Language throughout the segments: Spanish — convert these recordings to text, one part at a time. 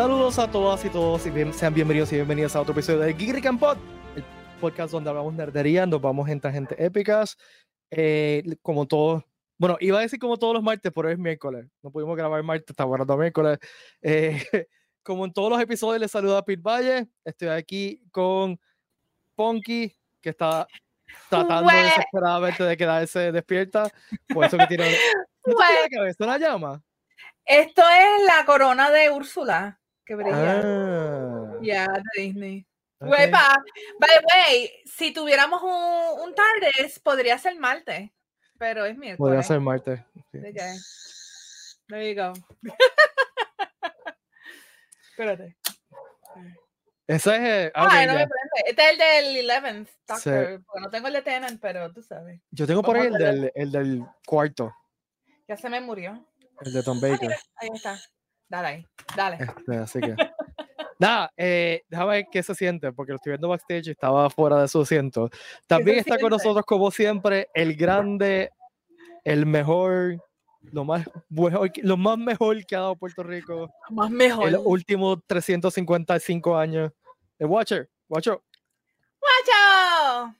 Saludos a todas y todos y bien- sean bienvenidos y bienvenidas a otro episodio de Geek and Pod, el podcast donde hablamos nerdería, nos vamos en tangentes épicas, eh, como todos, bueno, iba a decir como todos los martes, pero es miércoles, no pudimos grabar martes, estamos grabando miércoles. Eh, como en todos los episodios, les saluda Pete Valle, estoy aquí con Ponky, que está tratando Güey. desesperadamente de quedarse despierta, por eso que tiene... ¿No te Güey. tiene la cabeza una llama? Esto es la corona de Úrsula que brilla. Ah, Ya, de Disney. Güey, by the way, si tuviéramos un, un TARDIS, podría ser Marte, pero es miércoles. Podría ser sí. ¿De qué? There you go. Espérate. Ese es. eh, ah, no me. Este es el del 11th Doctor, porque no tengo el de Tennant, pero tú sabes. Yo tengo por ahí el del, el del cuarto, Ya se me murió. el de Tom Baker. ahí está. Dale ahí, dale. Este, así que. Nada, eh, déjame ver qué se siente, porque lo estoy viendo backstage y estaba fuera de su asiento. También está con siente? nosotros, como siempre, el grande, el mejor, lo más, mejor, que- lo más mejor que ha dado Puerto Rico Más en mejor. los últimos 355 años. El Watcher, Watcher. ¡Guacho!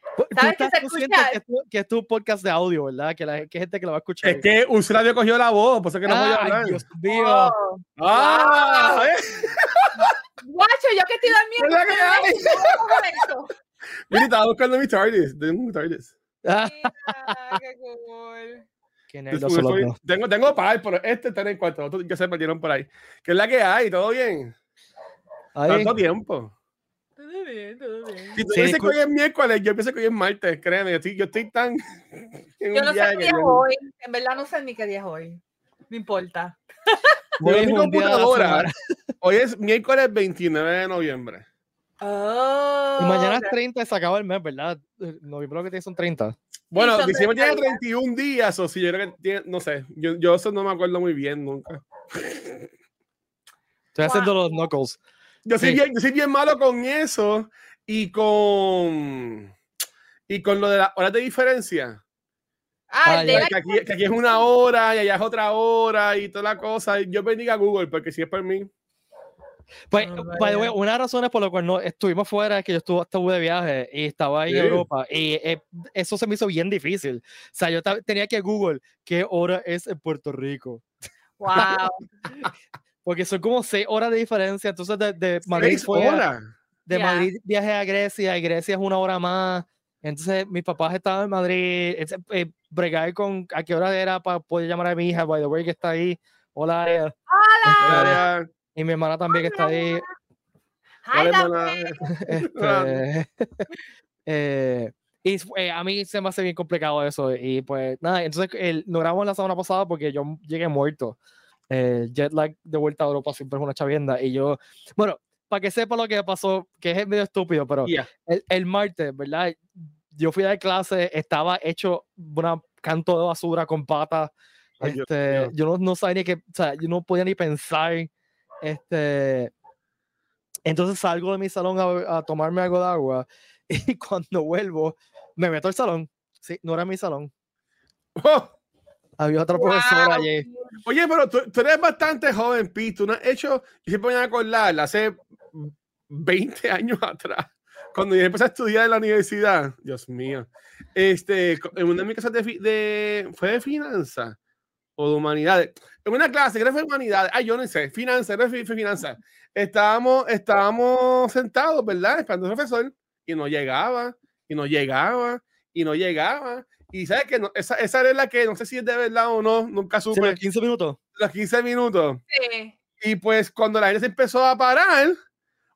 Tú ¿Sabes que estás se consciente escucha? que, es tu- que es tu podcast de audio, ¿verdad? Que, la, que gente que lo va a escuchar. Es que Ursula había cogido la voz, por eso que no podía hablar. Dios mío. Oh, ¡Ah! Wow. ¿eh? Guacho, yo que estoy durmiendo. ¿Verdad que estaba buscando mi TARDIS. Tengo un TARDIS. Ah, Mira, qué cool. Tengo, tengo par, pero este está en el cuarto. Otros ya se perdieron por ahí. ¿Qué es la que hay? ¿Todo bien? Ahí. Tanto tiempo. Bien, todo bien. Si tú Sí, dices que hoy es miércoles, yo pienso que hoy es martes, créeme. Yo estoy, yo estoy tan. en Yo no sé qué día es hoy. En verdad no sé ni qué día es hoy. No importa. Hoy es mi computadora. Hoy es miércoles 29 de noviembre. Oh, Y mañana es ok. 30 y se acaba el mes, ¿verdad? Eh, Noviembre lo que tiene son 30. Bueno, son diciembre tiene 30 días. 31 días, o si yo creo que tiene, no sé, yo, yo eso no me acuerdo muy bien nunca. Estoy haciendo los knuckles. Yo soy, Sí. bien, yo soy bien malo con eso y con y con lo de las horas de diferencia. Ah, Ah, de Que aquí, que aquí es una hora y allá es otra hora y toda la cosa. Yo bendiga a Google porque si es por mí. Pues, Oh, by the way, una de las razones por las cuales no estuvimos fuera es que yo estuve, estuve de viaje y estaba ahí en Sí. Europa y eh, eso se me hizo bien difícil. O sea, yo tenía que Google qué hora es en Puerto Rico. Wow. Porque son como 6 horas de diferencia. Entonces, de, de Madrid Seis fue a- de Ya. Madrid viajé a Grecia y Grecia es una hora más. Entonces, mis papás estaban en Madrid. eh, bregar con a qué hora era para poder llamar a mi hija, by the way, que está ahí. Hola. Este, Hola. y mi hermana también que está ahí. Hi, Hola, hermana. Este, eh, y fue- a mí se me hace bien complicado eso. Y pues nada, entonces el, no grabamos la semana pasada porque yo llegué muerto. Eh, jet lag de vuelta a Europa siempre es una chavienda. Y yo, bueno, para que sepa lo que pasó, que es medio estúpido, pero Ya. el, el martes, ¿verdad? Yo fui a dar clase, estaba hecho un canto de basura con patas. Ay, Este, mío. yo no, no sabía ni que, o sea, yo no podía ni pensar. Este, entonces salgo de mi salón a, a tomarme algo de agua y cuando vuelvo me meto al salón. Sí, no era mi salón. Oh, Había otra profesora Wow. allí. Oye, pero tú, tú eres bastante joven, Pete. Tú no has hecho, yo siempre me voy a acordar, hace 20 años atrás, cuando yo empecé a estudiar en la universidad, Dios mío, este, en una de mis clases de, de ¿fue de finanzas o de humanidades? En una clase, creo que fue de humanidades, ay, yo no sé, finanzas, creo que fue, fue finanzas. Estábamos, estábamos sentados, ¿verdad? Esperando al profesor y no llegaba, y no llegaba, y no llegaba. Y sabes que no, esa, esa era la que no sé si es de verdad o no, nunca Sí, supe los 15 minutos. los 15 minutos. Sí. Y pues cuando la gente se empezó a parar,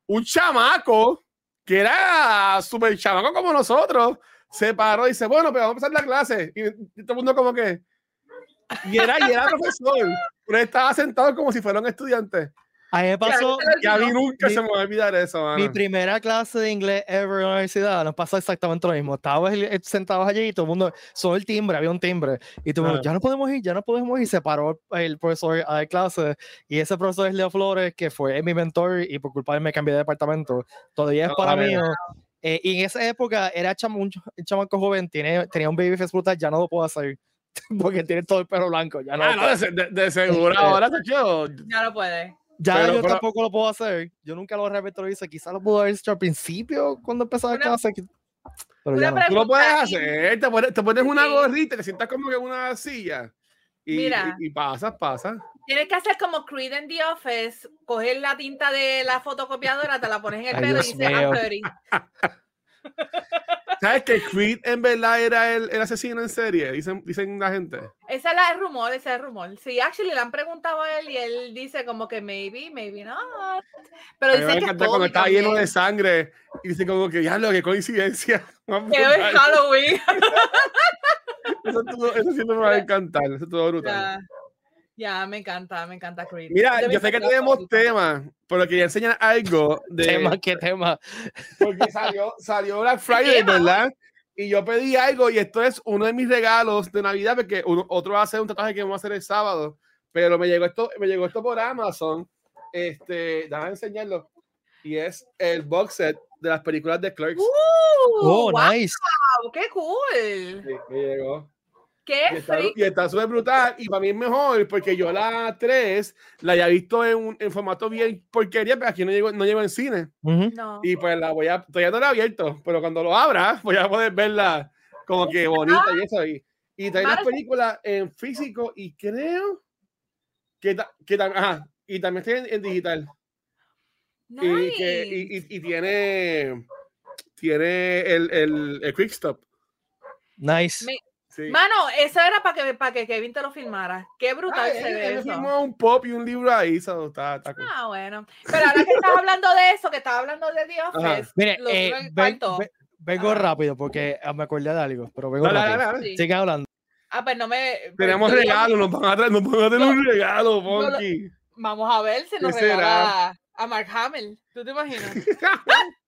un chamaco, que era súper chamaco como nosotros, se paró y dice, bueno, pero vamos a empezar la clase. Y, y todo el mundo como que... Y era, y era profesor, pero estaba sentado como si fuera un estudiante. A mí me pasó Y a mí nunca Mi- se me va a olvidar eso, mi mano. primera clase de inglés ever en la universidad. Nos pasó exactamente lo mismo. Estábamos el- sentados allí y todo el mundo, solo el timbre, había un timbre. Y todo el mundo, Ajá. ya no podemos ir, ya no podemos ir. Se paró el profesor a dar clase. Y ese profesor es Leo Flores, que fue mi mentor y por culpa de él me cambié de departamento. Todavía es Oh, para mí. ¿no? Eh, y en esa época era cham un ch- chamaco joven, tiene, tenía un baby face brutal, ya no lo puedo hacer. porque tiene todo el pelo blanco. Ya no, Ah, no, de, de- de seguro Este- ahora, yo. Ya no puede. Ya pero- yo pero- tampoco lo puedo hacer. Yo nunca lo repetorizo. Quizás lo pudo haber hecho al principio cuando empezaba Una- la clase. Pero ya no. Tú lo puedes hacer, te pones, te pones una gorrita, te sientas como que en una silla. Y, Mira. y, y pasas, pasas. Tienes que hacer como Creed en The Office, coger la tinta de la fotocopiadora, te la pones en el pelo y dices. I'm dirty. ¿Sabes que Creed en verdad era el, el asesino en serie? Dicen, dicen la gente. Ese es la- el rumor, ese es el rumor. Sí, actually le han preguntado a él y él dice como que maybe, maybe not. Pero dice que es cuando está lleno de sangre y dice como que ya lo que coincidencia. Que hoy es brutal. Halloween. Eso, estuvo- eso siempre me va a encantar. Eso estuvo brutal. Ya, ya, me encanta, me encanta Creed. Mira, yo sé que tenemos temas, pero quería enseñar algo de Tema, qué tema. porque salió, salió Black Friday? ¿verdad? Y yo pedí algo y esto es uno de mis regalos de Navidad porque uno- otro va a hacer un tatuaje que vamos a hacer el sábado, pero me llegó esto, me llegó esto por Amazon. Este, déjame enseñarlo. Y es el box set de las películas de Clerks. Uh, Oh, wow, nice. qué cool. Sí, me llegó. Y Qué está, freak. y está súper brutal. Y para mí es mejor porque yo la 3 la había visto en, un- en formato bien porquería, pero aquí no llegó, no llegó en cine. Ujú. No. Y pues la voy a, todavía no la he abierto, pero cuando lo abra voy a poder verla como que bonita y eso ahí. Y trae las películas en físico y creo que, ta- que tam- ajá, y también está en, en digital. Y, que, y, Nice. y- y tiene, tiene el, el, el Quick Stop. Nice. Me- Sí. Mano, eso era para que, para que Kevin te lo filmara. Qué brutal Ah, se él- ve él eso. firmó un pop y un libro ahí. so, está, está cool. Ah, bueno. Pero ahora que estás hablando de eso, que estás hablando de The Office, Mire, lo eh, ven- vengo Ajá. rápido porque ah, me acordé de algo, pero vengo Dale, rápido. dale, dale. Sí. Sigan hablando. Ah, pues no me. pues Tenemos regalos, nos van a traer, nos van a traer No, un regalo, no lo- Ponky. Vamos a ver si nos regala a Mark Hamill. ¿Tú te imaginas?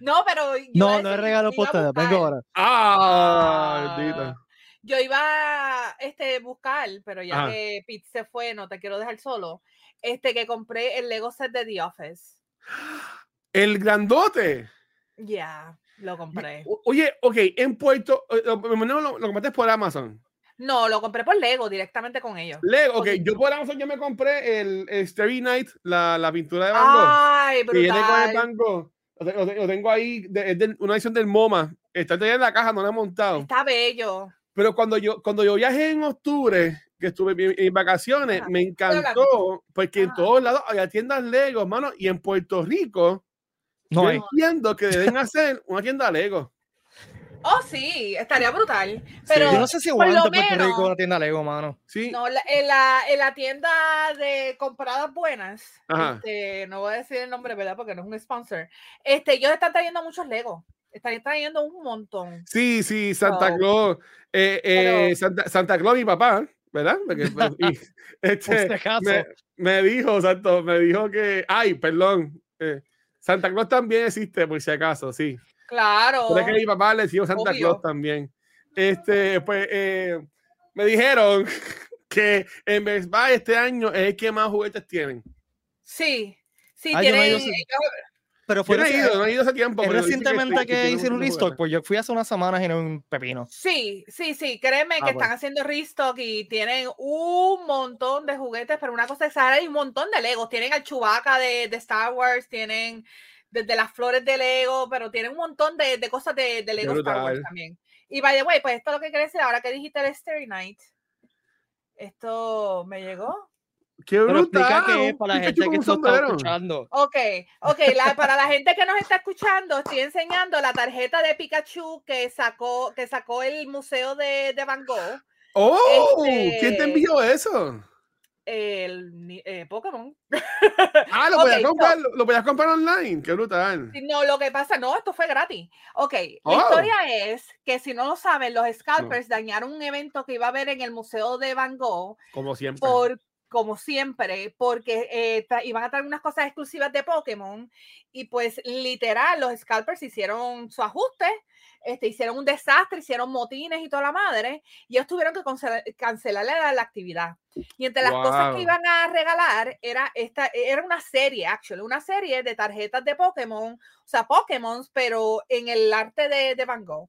No, pero. yo iba No, a no es regalo ustedes. Vengo buscar- ahora. ah, bendita. Yo iba a este, buscar, pero ya Ajá. que Pete se fue, no te quiero dejar solo. Este que compré el Lego set de The Office. El grandote. Ya, lo compré. Oye, ok, en Puerto, eh, lo, imagino lo, lo compraste por Amazon. No, lo compré por Lego directamente con ellos. Lego, ok, yo por Amazon yo me compré el, el Starry Night, la, la pintura de Van Gogh. Ay, que viene con el brutal. Van Gogh. Lo, te- lo te- lo tengo ahí, de- es de una edición del MoMA. Está todavía en la caja, no la he montado. Está bello. Pero cuando yo, cuando yo viajé en octubre, que estuve en, en vacaciones, Ajá. me encantó porque en Ajá. todos lados había tiendas Lego, hermano, y en Puerto Rico, No yo hay. entiendo que deben hacer una tienda Lego. Oh, sí, estaría brutal. Pero Yo no sé si por lo aguanta Puerto menos- Rico una tienda Lego, mano. Sí, no, la- en, la, en la tienda de compradas buenas, este, no voy a decir el nombre, ¿verdad? Porque no es un sponsor. Este, ellos están trayendo muchos Lego. Están trayendo un montón. sí, sí, Santa So, Claus, eh, eh, pero- Santa, Santa Claus, mi papá, ¿verdad? Porque, pues, y, Por este, si acaso. me, me dijo, exacto, me dijo que, ay, perdón, eh, Santa Claus también existe, por si acaso, sí. Claro. Pero es que mi papá le decía Santa Obvio. Claus también. Este, pues, eh, me dijeron que en Best Buy este año es el que más juguetes tienen. Sí, sí, Ah, yo no he tienen. ellos- Pero Yo fue no he reci- ido, no he ido hace tiempo. es recientemente sí, que, hicieron un restock, pues yo fui hace unas semanas y no un pepino. Sí, sí, sí, créeme Ah, que bueno. están haciendo restock y tienen un montón de juguetes, pero una cosa exagerada y un montón de Legos. Tienen al Chewbacca de, de Star Wars, tienen desde las flores de Lego, pero tienen un montón de, de cosas de, de Lego Star Wars también. Y by the way, pues esto es lo que quería decir ahora que dijiste el Starry Night. Esto me llegó. ¡Qué brutal! explica que es para la gente que esto está escuchando. Ok, ok, la- para la gente que nos está escuchando, estoy enseñando la tarjeta de Pikachu que sacó, que sacó el museo de, de Van Gogh. ¡Oh! ¿Quién te Este- envió eso? El eh, Pokémon. Ah, lo Ok, podías so- comprar, lo, lo podías comprar online. ¡Qué brutal! No, lo que pasa, no, esto fue gratis. Ok, la Oh. historia es que si no lo saben, los scalpers dañaron un evento que iba a haber en el Museo de Van Gogh Como siempre. por como siempre, porque eh, iban a traer unas cosas exclusivas de Pokémon y pues literal los scalpers hicieron su ajuste, este, hicieron un desastre, hicieron motines y toda la madre y ellos tuvieron que cancela- cancelarle la, la actividad. Y entre las cosas Wow. que iban a regalar era esta, era una serie, actually, una serie de tarjetas de Pokémon, o sea, Pokémon, pero en el arte de, de Van Gogh.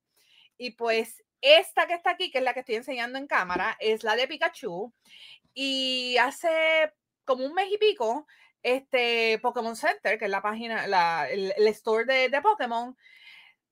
Y pues esta que está aquí, que es la que estoy enseñando en cámara, es la de Pikachu. Y hace como un mes y pico, este Pokémon Center, que es la página, la, el, el store de, de Pokémon,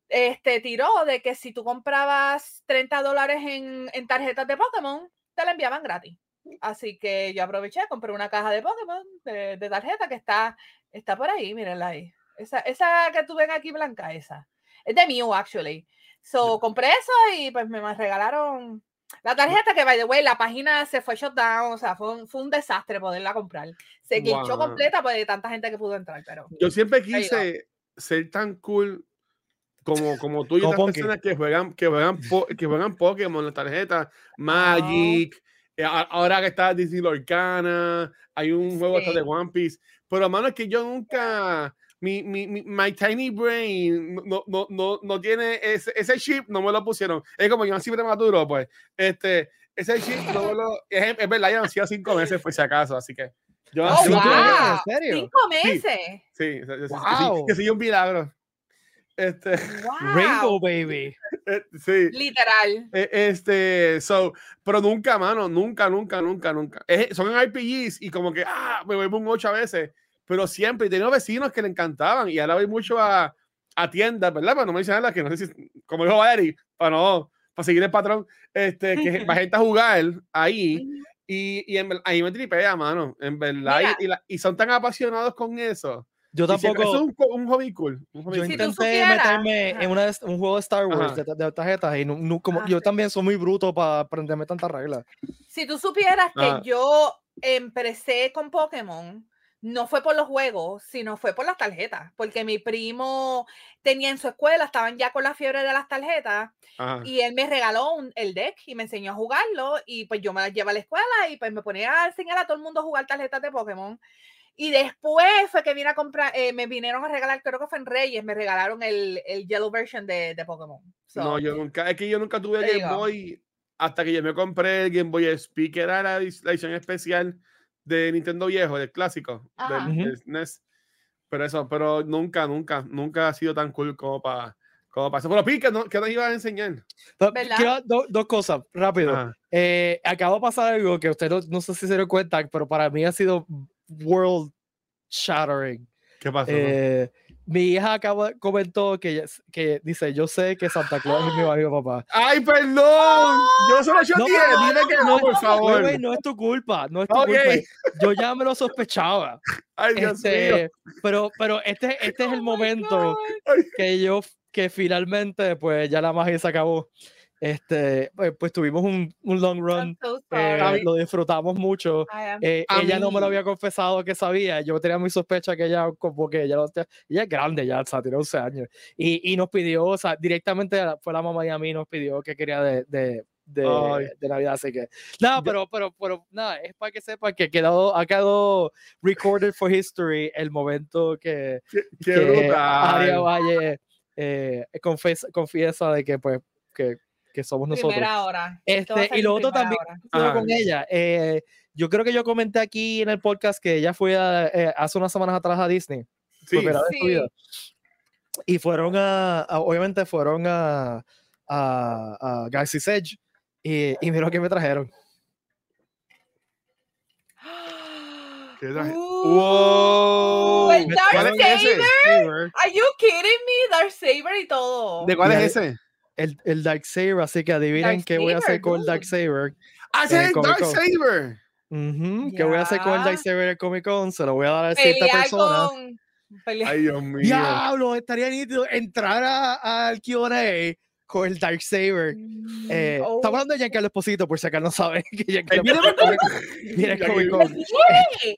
este, tiró de que si tú comprabas 30 dólares en, en tarjetas de Pokémon, te la enviaban gratis. Así que yo aproveché, compré una caja de Pokémon de, de tarjeta que está, está por ahí, mírenla ahí. Esa, esa que tú ven aquí blanca, esa. Es de Mew, actually. So, compré eso y pues me regalaron la tarjeta que, by the way, la página se fue shut down, o sea, fue un, fue un desastre poderla comprar. Se Wow. completa pues de tanta gente que pudo entrar, pero... Yo siempre quise ser tan cool como, como tú y otras personas que juegan, que juegan, po- que juegan Pokémon, la tarjeta, Magic, a- ahora que está Disney Lorcana, hay un juego hasta de One Piece, pero mano, es que yo nunca, mi, mi, mi my tiny brain no, no, no, no tiene ese, ese chip, no me lo pusieron. Es como yo nací prematuro, pues, este, ese chip no me lo, es, es verdad, ya nací a cinco meses, por si acaso, así que yo ¡Oh, nací- ¿Cinco wow! ¿En serio? ¡Cinco meses! Sí, sí, sí, sí, Wow. sí, que soy un milagro. Este, ¡Wow! Rainbow Baby. eh, sí. Literal. eh, Este, so, pero nunca, mano, nunca, nunca, nunca, nunca. Es- son RPGs y como que, ah, me vuelvo un 8 a veces, pero siempre. Y tenía vecinos que le encantaban y ahora voy mucho a, a tiendas, ¿verdad? Para no mencionarlas, que no sé si, como dijo Valerie, para no, para seguir el patrón, este, que va gente a jugar ahí y, y en ahí me tripea, mano, en verdad. Y, y la- y son tan apasionados con eso. Yo tampoco. eso es un, un hobby cool. Un hobby Yo. Si intenté supieras- meterme Ajá. en una, un juego de Star Wars Ajá. de, de tarjetas y no, no- como, Ah, yo también soy muy bruto para aprenderme tantas reglas. Si tú supieras que Ajá. yo empecé con Pokémon, no fue por los juegos, sino fue por las tarjetas, porque mi primo tenía en su escuela, estaban ya con la fiebre de las tarjetas, Ajá. y él me regaló un- el deck y me enseñó a jugarlo, y pues yo me las llevé a la escuela y pues me ponía a enseñar a todo el mundo a jugar tarjetas de Pokémon. Y después fue que vine a comprar, eh, me vinieron a regalar, creo que fue en Reyes, me regalaron el, el Yellow version de, de Pokémon. So, No, yo nunca, es que yo nunca tuve Game go. Boy hasta que yo me compré el Game Boy SP, que era la, edición especial de Nintendo viejo, del clásico, Ajá. del, del SNES. Pero eso, pero nunca, nunca, nunca ha sido tan cool como para como eso. Pero Pica, ¿no? ¿qué nos ibas a enseñar? Quiero do- dos cosas, rápido. Eh, acaba de pasar algo que usted no, no sé si se dio cuenta, pero para mí ha sido world shattering. ¿Qué pasó? Eh, mi hija acaba, comentó que, que dice, yo sé que Santa Claus es mi marido papá. ¡Ay, perdón! Yo solo he hecho No, 10, no, dile que no, por favor. güey, no es tu culpa, no es tu Ok. culpa. Yo ya me lo sospechaba. Ay, Dios mío. Este, pero, pero este, este es el Oh momento que yo, que finalmente, pues ya la magia se acabó. Este, pues, pues tuvimos un, un long run, I'm so eh, sorry. lo disfrutamos mucho. Eh, ella no me lo había confesado que sabía. Yo tenía mi sospecha que ella, como que ella, ella es grande ya, o sea, tiene 11 años. Y, y nos pidió, o sea, directamente fue la mamá y a mí nos pidió que quería de, de, de, de Navidad. Así que, nada, pero, pero, pero, nada, es para que sepa que quedó, ha quedado recorded for history el momento que, Qué, qué que. Aria Valle eh, confiesa, confiesa de que, pues, que, que somos nosotros. primera hora. Este, y lo otro también con ella. eh, yo creo que yo comenté aquí en el podcast que ella fue a, eh, hace unas semanas atrás a Disney. Sí. primera vez en su Sí. vida. Y fueron a, a- obviamente fueron a, a, a Galaxy's Edge. Y, y mira lo que me trajeron. ¿Qué traje? Uh, ¡Wow! el. Saber. Are you kidding me? Dark Saber y todo. ¿De cuál es ese? El, el Dark Saber, así que adivinen Dark qué voy a hacer Saber, con el Dark dude. Saber. ¡Ah, ese Eh, es el Comic Dark Con. Saber! Ujú, ¿Qué voy a hacer con el Dark Ya. Saber en Comic Con? Se lo voy a dar a cierta Pelear persona. con. Ay, Dios mío. Diablo, estaría nítido entrar al QA con el Dark Saber. Mm, Eh, oh. Estamos hablando de Giancarlo Esposito, por si acá no saben que Giancarlo viene Comic Con. ¡Viene!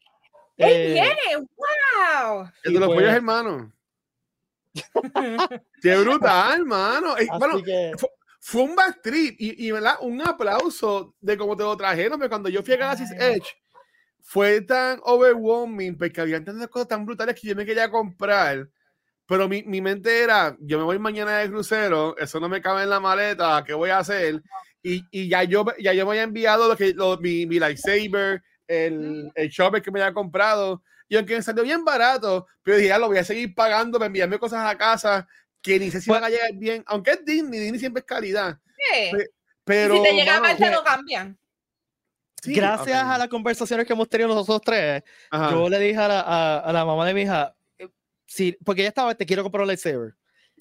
¡Él Eh, viene! ¡Wow! El y de los pues, pollos hermanos. ¡Qué brutal! Eh, así bueno, que- fue un back trip y, y ¿verdad? un aplauso de cómo te lo trajeron, pero cuando yo fui a Galaxy's. Edge fue tan overwhelming porque había tantas cosas tan brutales que yo me quería comprar, pero mi, mi mente era, yo me voy mañana de crucero, eso no me cabe en la maleta, ¿qué voy a hacer? Y, y ya, yo, ya yo me había enviado lo que, lo- mi, mi lightsaber, el, el shopper que me había comprado, y aunque me salió bien barato, pero dije, ya lo voy a seguir pagando para enviarme cosas a casa que ni sé si Pues- van a llegar bien, aunque es Disney, Disney siempre es calidad. Pe- Pero, y si te llega mano, mal, te lo cambian. sí, Gracias ok. a las conversaciones que hemos tenido nosotros tres, Ajá. yo le dije a la, a, a la mamá de mi hija, sí, porque ella estaba, te quiero comprar un lightsaber.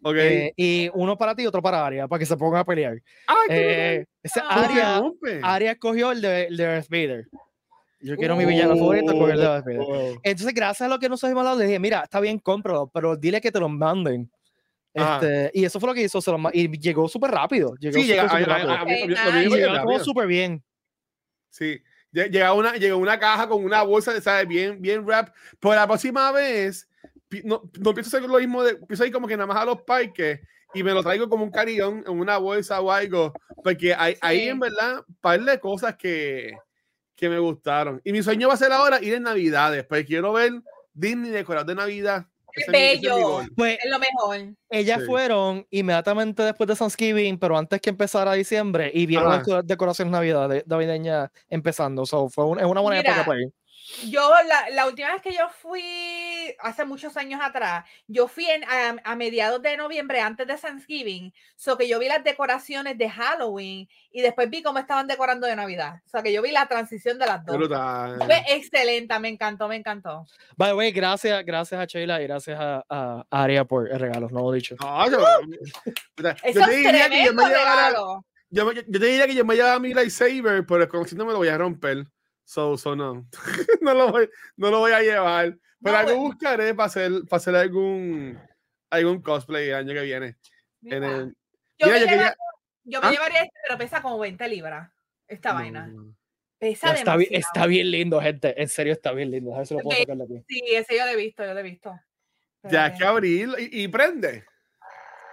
Ok. Eh, y uno para ti y otro para Aria, para que se pongan a pelear. Ay, qué Eh, ese Ah. Aria. Aria escogió el de, el de Darth Vader. Yo quiero mi villano favorito con el de Darth Vader. Oh. Entonces, gracias a lo que nos hemos hablado, le dije, mira, está bien, cómpralo, pero dile que te lo manden. Ajá. Este, y eso fue lo que hizo, se lo y llegó súper rápido. Llegó Sí, llega, llegó súper bien. Sí. Lle- Llega una, llega una caja con una bolsa, ¿sabes? Bien, bien rap. Pero la próxima vez, no, no pienso hacer lo mismo, de, pienso ir como que nada más a los parques y me lo traigo como un carillón en una bolsa o algo. Porque hay, ahí Sí. en verdad, par de cosas que, que me gustaron. Y mi sueño va a ser ahora ir en Navidades, porque quiero ver Disney decorado de Navidad. Qué Ese es es bello. gol. Pues Es lo mejor. ellas Sí. fueron inmediatamente después de Thanksgiving, pero antes que empezara diciembre, y vieron Ajá. las deco- decoraciones navidad- navideñas empezando. So, fue un- es una buena Mira, época para ir. Yo, la, la última vez que yo fui, hace muchos años atrás, yo fui en, a, a mediados de noviembre, antes de Thanksgiving, so que yo vi las decoraciones de Halloween y después vi cómo estaban decorando de Navidad. O sea que yo vi la transición de las dos. brutal. Fue excelente, me encantó, me encantó. By the way, gracias, gracias a Sheila y gracias a, a Aria por el regalo, no lo he dicho. No, yo, yo Eso te es diría que yo me llevara, yo, me- yo te diría que yo me llevaba mi lightsaber, pero conociéndome lo voy a romper. So, so no. no, lo voy, no lo voy a llevar. Pero No, algo bueno. buscaré para hacer, para hacer algún, algún cosplay el año que viene. En Mira, el, yo, Mira, me yo lleva- quería- yo me ¿Ah? llevaría este, pero pesa como 20 libras. Esta no, vaina. no. Pesa Está, bien, está bien lindo, gente. En serio, está bien lindo. A ver si lo puedo sacar de aquí. Sí, ese yo lo he visto, yo lo he visto. Ya que abrir y, y prende.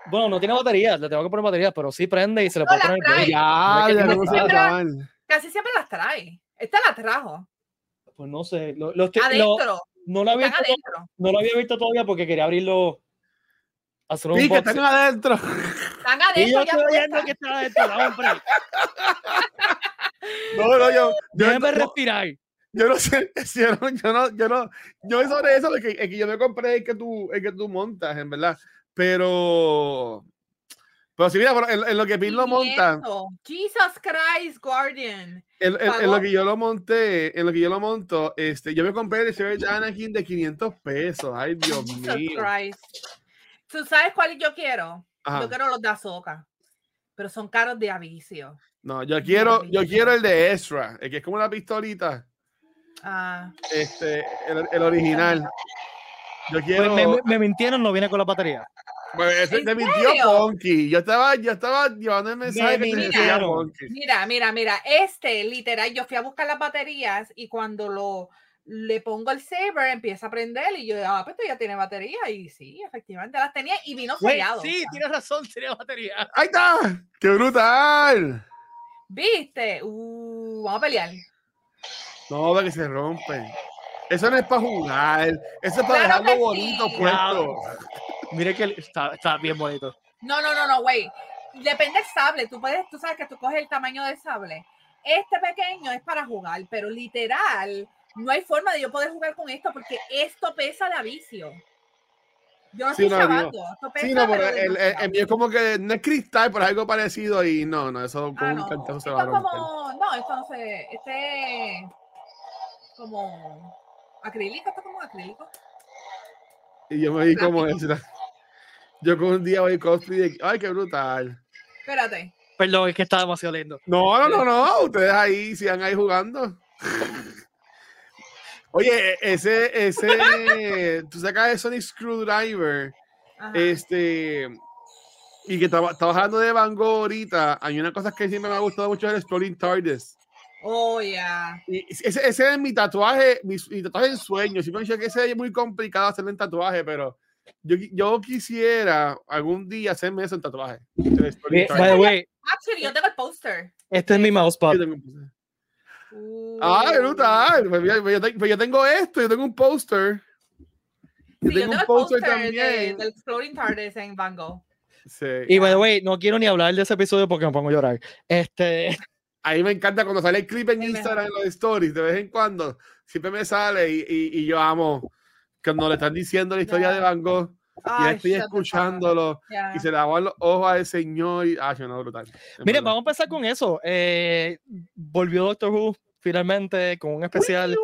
Bueno, no tiene batería, le tengo que poner batería, pero sí prende y se le puede poner. Ya, ya. Casi siempre las trae. Esta la trajo. Pues no sé, lo, lo estoy- lo- Adentro. no, lo había Están visto, adentro. no lo había visto todavía porque quería abrirlo. Hacer un Sí, que están adentro. Están Y yo adentro estoy puestas. que está adentro, un break. No, no, yo, yo, Déjeme no- respirar. yo no sé, yo no, yo no, yo no, yo es sobre eso, el que, el que yo me compré el que tú, el que tú montas, en verdad. Pero, pero si mira, pero en, en lo que Pin lo monta. Jesus Christ, Guardian. en, en- en pagó. lo que yo lo monté, en lo que yo lo monto, este, yo me compré el Sherry de Anakin de 500 pesos. Ay, Dios Jesus mío. Christ. ¿Tú sabes cuál yo quiero? Ajá. Yo quiero los de Azoka. Pero son caros de avicio. No, yo quiero, yo quiero el de Ezra, el que es como una pistolita, Ah, este, el, el original. Yo Pues quiero. me, me- me mintieron, no viene con la batería. Pues, ese ¿En te mintió? Ponky. Yo estaba, yo estaba llevando el mensaje que te decía mintieron. Ponky. mira, mira, mira. Este, literal, yo fui a buscar las baterías y cuando lo le pongo el saber empieza a prender y yo, ah, pues esto ya tiene batería. Y sí, efectivamente las tenía y vino sellado. sí, tienes razón, tiene batería. ¡Ahí está! ¡Qué brutal! ¿Viste? Uh, vamos a pelear. No, de que se rompe. Eso no es para jugar. Eso es para Claro dejarlo que bonito sí. puesto. Mire que está, está bien bonito. No, no, no, no, güey. Depende del sable. Tú puedes, tú sabes que tú coges el tamaño del sable. Este pequeño es para jugar, pero literal, no hay forma de yo poder jugar con esto porque esto pesa de avicio. Yo no Sí, estoy no, chavando. Esto pesa, Sí, no, pero el, el, el mío es como que no es cristal, pero algo parecido y no, no, eso con Ah, un cantazo se va a es romper. como, no, esto no se, este, como acrílico, esto es como acrílico. Y yo me vi como Plástico. Yo con un día voy cosplay de... ¡Ay, qué brutal! Espérate. Perdón, es que está demasiado lindo. No, no, no, no. Ustedes ahí sigan ahí jugando. Oye, ese, ese, tú sacas el Sonic Screwdriver, Ajá. este, y que estaba estaba hablando de Van Gogh ahorita. Hay una cosa que siempre me ha gustado mucho el Exploring TARDIS. Oh, ya. Y ese, ese es mi tatuaje, mi, mi tatuaje en sueño. Siempre dicho que ese es muy complicado hacerle en tatuaje, pero yo, yo quisiera algún día hacerme eso en tatuaje. By the way, Actually, yo tengo el póster. este es mi mousepad. Yo tengo- Ah, Uh, brutal. Pues pues yo, pues yo tengo esto, yo tengo un póster. Yo Sí, yo tengo tengo un póster póster de- también. del Exploring TARDIS en Van Gogh. Sí. Y by the way, no quiero ni hablar de ese episodio porque me pongo a llorar. Este, A mí me encanta cuando sale el clip en Instagram, en los stories, de vez en cuando, siempre me sale y, y- y yo amo cuando le están diciendo la historia No. de Van Gogh. Ay, estoy escuchándolo y se le aguan los ojos al señor y ah, yo no, brutal. verdad. vamos a empezar con eso. Eh, volvió Doctor Who finalmente con un especial.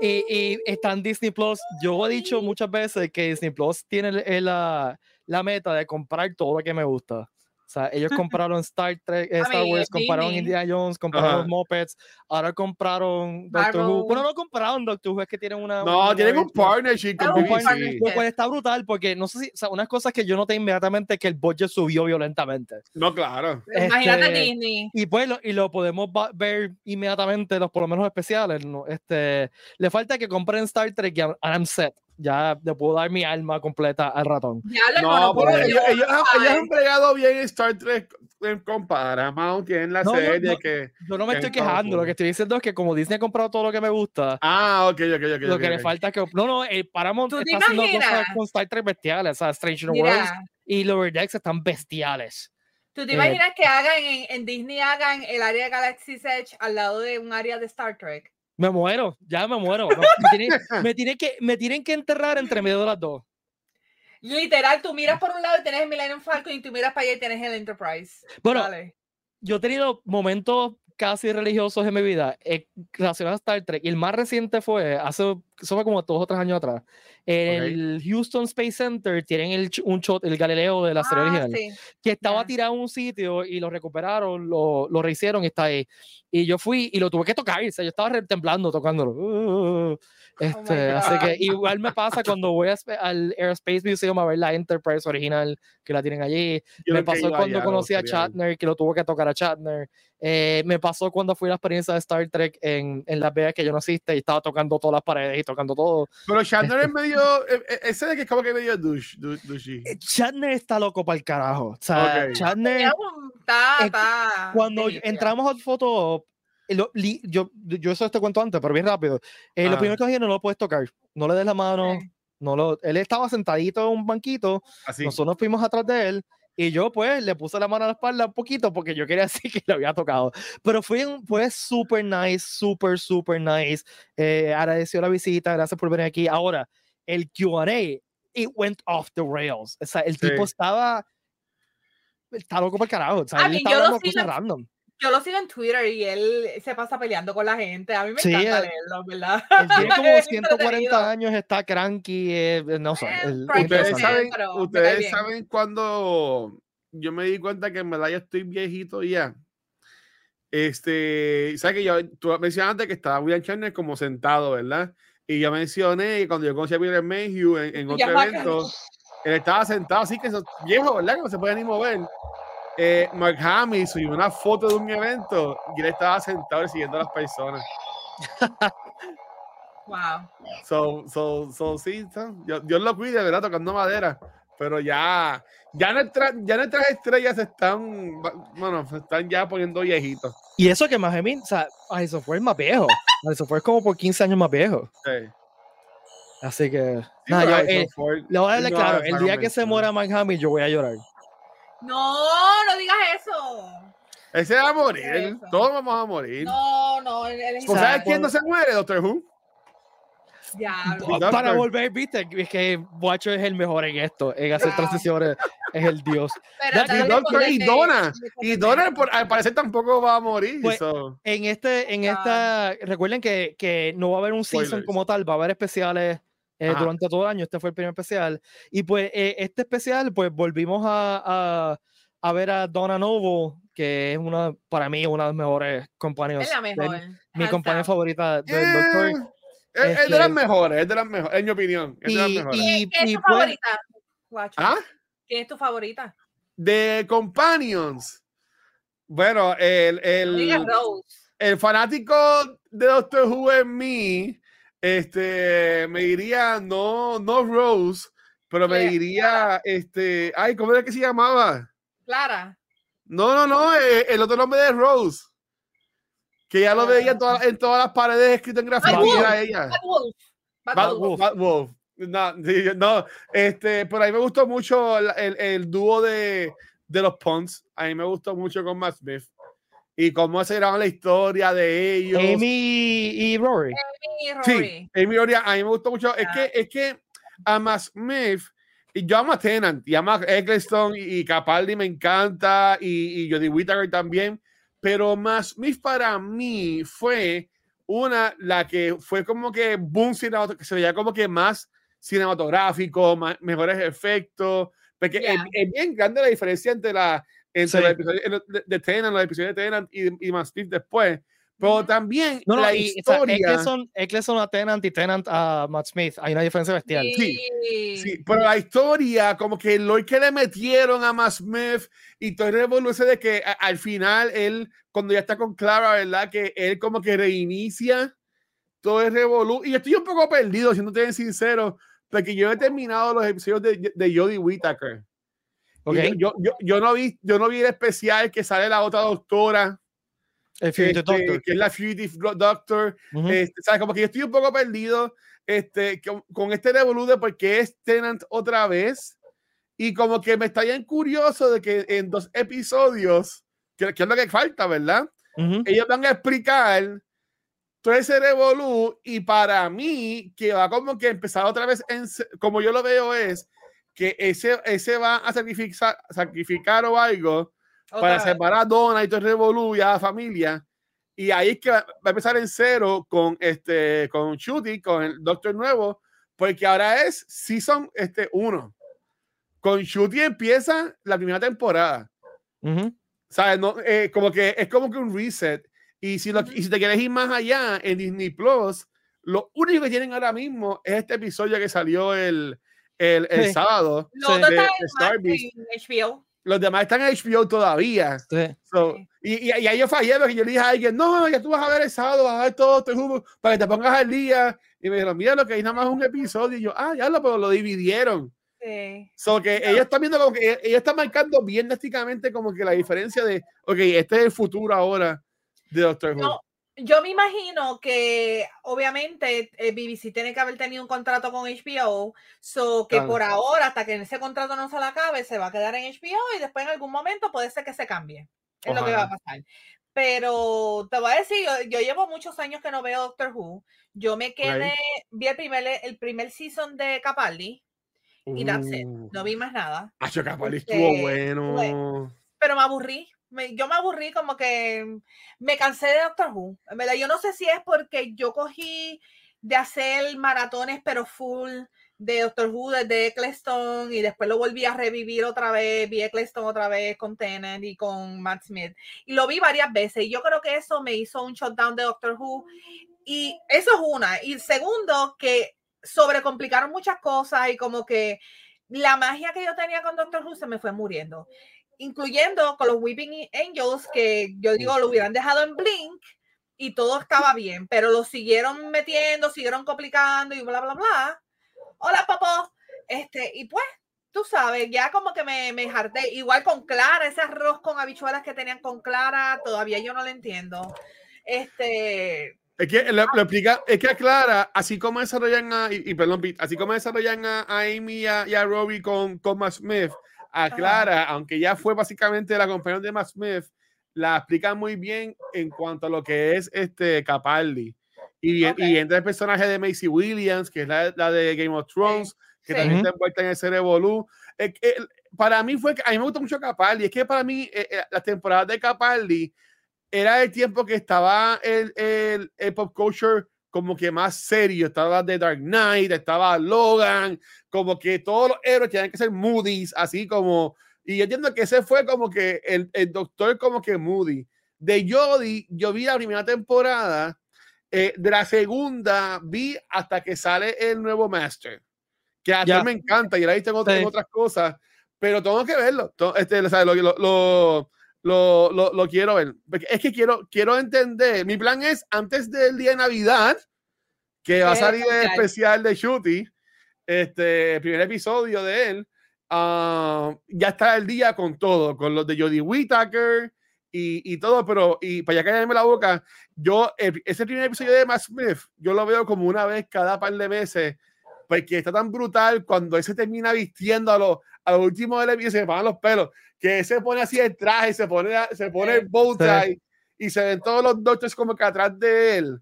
Y, y está en Disney Plus. Yo he dicho muchas veces que Disney Plus tiene la, la meta de comprar todo lo que me gusta. O sea, ellos compraron Star Trek, eh, Star mean, Wars, es compraron Disney. Indiana Jones, compraron Ajá. Muppets, ahora compraron Doctor Who. Marvel. Bueno, no compraron Doctor Who, es que tienen una. No, una tienen un partnership con Es BBC. partnership. Lo cual está brutal porque no sé si, o sea, unas cosas que yo noté inmediatamente que el budget subió violentamente. No, claro. Imagínate Este, Disney. Y pues lo, y lo podemos ver inmediatamente, los por lo menos especiales. ¿no? Este, le falta que compren Star Trek y I'm set. Ya le puedo dar mi alma completa al ratón. Ya lo No, pero ellos, ellos han, ellos han bregado bien Star Trek con- Paramount, tienen la No, no, serie no. que... Yo no me Que estoy en quejando, lo que estoy diciendo es que como Disney ha comprado todo lo que me gusta, Ah, ok, ok, ok. lo ok, que le ok. falta es que. No, no, el Paramount ¿Tú te está haciendo cosas con Star Trek bestiales. O sea, Strange New Worlds y Lower Decks están bestiales. ¿tú te Eh, imaginas que hagan en, en Disney hagan el área de Galaxy's Edge al lado de un área de Star Trek? Me muero, ya me muero. No, me, tienen, me tienen que, me tienen que enterrar entre medio de las dos. Literal, tú miras por un lado y tienes el Millennium Falcon y tú miras para allá y tienes el Enterprise. Bueno, Dale. yo he tenido momentos casi religiosos en mi vida eh, relacionados a Star Trek. Y el más reciente fue hace, eso fue como dos o tres años atrás. En Ok. el Houston Space Center tienen el, un shot, el Galileo de la serie Ah, original, sí. que estaba ya. tirado en un sitio y lo recuperaron, lo, lo rehicieron y está ahí. Y yo fui y lo tuve que tocar. O sea, yo estaba temblando tocándolo. Uh, este, así que igual me pasa cuando voy a al Aerospace Museum a ver la Enterprise original que la tienen allí. Yo me pasó cuando allá, conocí a gustaría ir. Shatner, que lo tuvo que tocar a Shatner. Eh, me pasó cuando fui a la experiencia de Star Trek en, en Las Vegas que yo no asiste y estaba tocando todas las paredes y tocando todo. Pero Shatner es medio... eh, eh, Ese de que es como que medio douche, du- douchey. Eh, Shatner está loco para el carajo. O sea, Ok. Shatner, Eh, está. cuando delicia. entramos al foto, eh, lo- li- yo, yo eso te cuento antes, pero bien rápido. Eh, Lo Ajá. primero que dije, no lo puedes tocar. No le des la mano. Sí. No lo, él estaba sentadito en un banquito Así. Nosotros fuimos atrás de él y yo pues le puse la mano a la espalda un poquito porque yo quería decir que le había tocado. Pero fue, fue súper nice, súper, súper nice. Eh, agradeció la visita, gracias por venir aquí. Ahora, el QA, it went off the rails. O sea, el tipo Sí. estaba... Está loco por el carajo. O sea, él mean, estaba yo hablando cosas random. Yo lo sigo en Twitter y él se pasa peleando con la gente. A mí me Sí, encanta eh, leerlo, ¿verdad? Él tiene como Es 140 entretenido. años, está cranky, eh, no sé. El- Ustedes saben, ustedes saben cuando yo me di cuenta que en verdad yo estoy viejito ya. Este, sabes que yo, tú mencionaste que estaba William Shatner como sentado, ¿verdad? Y yo mencioné que cuando yo conocí a Peter Mayhew en, en otro evento, él estaba sentado así que eso, viejo, ¿verdad? Que no se puede ni mover. Eh, Mark Hamill subió una foto de un evento y él estaba sentado siguiendo a las personas. Wow. So, so, so, sí, so, Dios, Dios lo cuide, ¿verdad? Tocando madera. Pero ya, ya, nuestra- ya nuestras estrellas se están, bueno, se están ya poniendo viejitos. Y eso que Mahemin, o sea, eso fue el más viejo. Eso fue como por 15 años más viejo. Sí. Así que, Sí, nada, yo, eh, Ford le voy a darle no claro, el día que se muera Mike Hamill, yo voy a llorar. No, no digas eso. Ese va a morir, todos vamos a morir. No, no, él, él es ¿Tú O sea, sabes quién no se muere, Doctor Who? Doctor. Para volver, viste, es que Watcher es el mejor en esto, en hacer transiciones, es el dios. Pero Y Doctor y Donna. escóndete. Y Donald, por, al parecer, tampoco va a morir. Pues, so. En este, en esta, recuerden que, que no va a haber un season Spoilers. como tal, va a haber especiales eh, durante todo el año. Este fue el primer especial. Y pues eh, este especial, pues volvimos a, a, a ver a Donna Noble, que es una, para mí, una de las mejores compañías. Es la mejor. Mi compañía favorita del Eh, Doctor. es, es de este- las mejores, es de las mejores, en mi opinión. Es de las Y, mejores. y, ¿Quién es y tu pues, favorita? Guacho? ¿Ah? ¿Quién es tu favorita? De Companions. Bueno, el, el, el fanático de Doctor Who en mí, este, me diría, no, no Rose, pero me diría, este, ay, ¿cómo era que se llamaba? Clara. No, no, no, eh, el otro nombre de Rose. Que ya lo Ah. veía en, todas- en todas las paredes escrito en grafiti, era ella. Bad Wolf. Bad Bad Wolf. Wolf. Bad Wolf. No, no, este, pero a mí me gustó mucho el, el- el dúo de, de los Pons. A mí me gustó mucho con Matt Smith. Y cómo se graba la historia de ellos. Amy y Rory. Y Sí, Rory. Amy Oria, a mí me gustó mucho. Es que, es que a Matt Smith y yo amo a Tennant, y amo a Eccleston, y, y Capaldi me encanta, y, y Jodie Whittaker también, pero más Smith para mí fue una, la que fue como que boom cinematográfico, que se veía como que más cinematográfico, más, mejores efectos, porque Yeah. es, es bien grande la diferencia entre la entre Sí. los episodios de, de Tennant, los episodios de Tennant y, y Smith después, pero también No, no, la y, o sea, historia... Eccleston a Tennant y Tennant a Matt Smith. Hay una diferencia bestial. Sí, Sí, pero la historia, como que lo que le metieron a Matt Smith y todo el revoluce de que a- al final él, cuando ya está con Clara, ¿verdad? Que él como que reinicia todo el revolú. Y estoy un poco perdido, siendo bien sincero, porque yo he terminado los episodios de, de Jodie Whittaker. Y Ok. Yo, yo, yo, no vi, yo no vi el especial que sale la otra doctora, El este, Doctor. que es la Fugitive Doctor. Ujú. Este, ¿sabes? Como que yo estoy un poco perdido este, con, con este revolú porque es Tenant otra vez. Y como que me está bien curioso de que en dos episodios, que, que es lo que falta, ¿verdad? Ujú. Ellos van a explicar todo ese revolú y para mí que va como que empezar otra vez, en, como yo lo veo es que ese, ese va a sacrificar, sacrificar o algo para separar a Donna y todo el revolú y a la familia. Y ahí es que va, va a empezar en cero con este con Shooty, con el Doctor Nuevo, porque ahora es Season este, 1. Con Shooty empieza la primera temporada. Ujú. ¿Sabes? No, eh, como que es como que un reset. Y si, lo, y si te quieres ir más allá en Disney Plus, lo único que tienen ahora mismo es este episodio que salió el, el, el Sí. sábado. Los de- HBO. Los demás están en HBO todavía. Sí. So, Sí. y, y, y ahí yo fallé porque yo le dije a alguien, no, ya tú vas a ver el sábado, vas a ver todo este para que te pongas al día. Y me dijeron, mira, lo que hay nada más un episodio. Y yo, ah, ya lo, pero lo dividieron. Sí. So que ellos están viendo como que ellos están marcando bien drásticamente como que la diferencia de, ok, este es el futuro ahora de Doctor Who. No, yo me imagino que obviamente eh, BBC tiene que haber tenido un contrato con HBO, so que Claro. por ahora, hasta que ese contrato no se le acabe, se va a quedar en HBO y después en algún momento puede ser que se cambie. Es lo que va a pasar. Pero te voy a decir, yo, yo llevo muchos años que no veo Doctor Who. Yo me quedé, vi el primer, el primer season de Capaldi y that's it. Uh, No vi más nada. Acho, Capaldi Este, estuvo bueno. pero me aburrí. Me- yo me aburrí como que me cansé de Doctor Who. En verdad, yo no sé si es porque yo cogí de hacer maratones, pero full de Doctor Who desde Eccleston y después lo volví a revivir otra vez, vi Eccleston otra vez con Tennant y con Matt Smith. Y lo vi varias veces y yo creo que eso me hizo un shutdown de Doctor Who. Y eso es una. Y segundo, que sobrecomplicaron muchas cosas y como que la magia que yo tenía con Doctor Who se me fue muriendo incluyendo con los Weeping Angels, que yo digo, lo hubieran dejado en Blink y todo estaba bien, pero lo siguieron metiendo, siguieron complicando y bla, bla, bla. Hola, papá. Este, y pues, tú sabes, ya como que me, me harté. Igual con Clara, ese arroz con habichuelas que tenían con Clara, todavía yo no lo entiendo. Este, Es que lo, lo explica, es que Clara, así como desarrollan a, y, y perdón, así como desarrollan a, a Amy y a, y a Robbie con, con Matt Smith, a Ajá. Clara, aunque ya fue básicamente la compañera de Matt Smith, la explica muy bien en cuanto a lo que es este Capaldi. Y, Ok. y entra el personaje de Macy Williams, que es la, la de Game of Thrones, que sí. también está envuelta en ese revolú. Es que, eh, para mí fue, que- a mí me gusta mucho Capaldi, es que para mí eh, eh, las temporadas de Capaldi era el tiempo que estaba el, el, el pop culture como que más serio, estaba The Dark Knight, estaba Logan, como que todos los héroes tenían que ser moodies, así como, y yo entiendo que ese fue como que el, el doctor como que moody. De Jodie, yo vi la primera temporada, eh, de la segunda vi hasta que sale el nuevo Master, que a mí me encanta y la he visto en, Sí. otras cosas, pero tengo que verlo. Este, o sea, lo, lo, lo, lo, quiero ver. Es que quiero, quiero entender. Mi plan es antes del día de Navidad, que va a Eh, salir el especial. especial de Shooty, este primer episodio de él. ah, ya está el día con todo, con los de Jodie Whittaker y, y todo, pero y para ya callarme la boca, yo, el- ese primer episodio de Matt Smith, yo lo veo como una vez cada par de meses, porque está tan brutal cuando él se termina vistiendo a lo, a lo último del episodio, se le pagan los pelos, que se pone así el traje, se pone, se pone el bow tie y se ven todos los doctors como que atrás de él.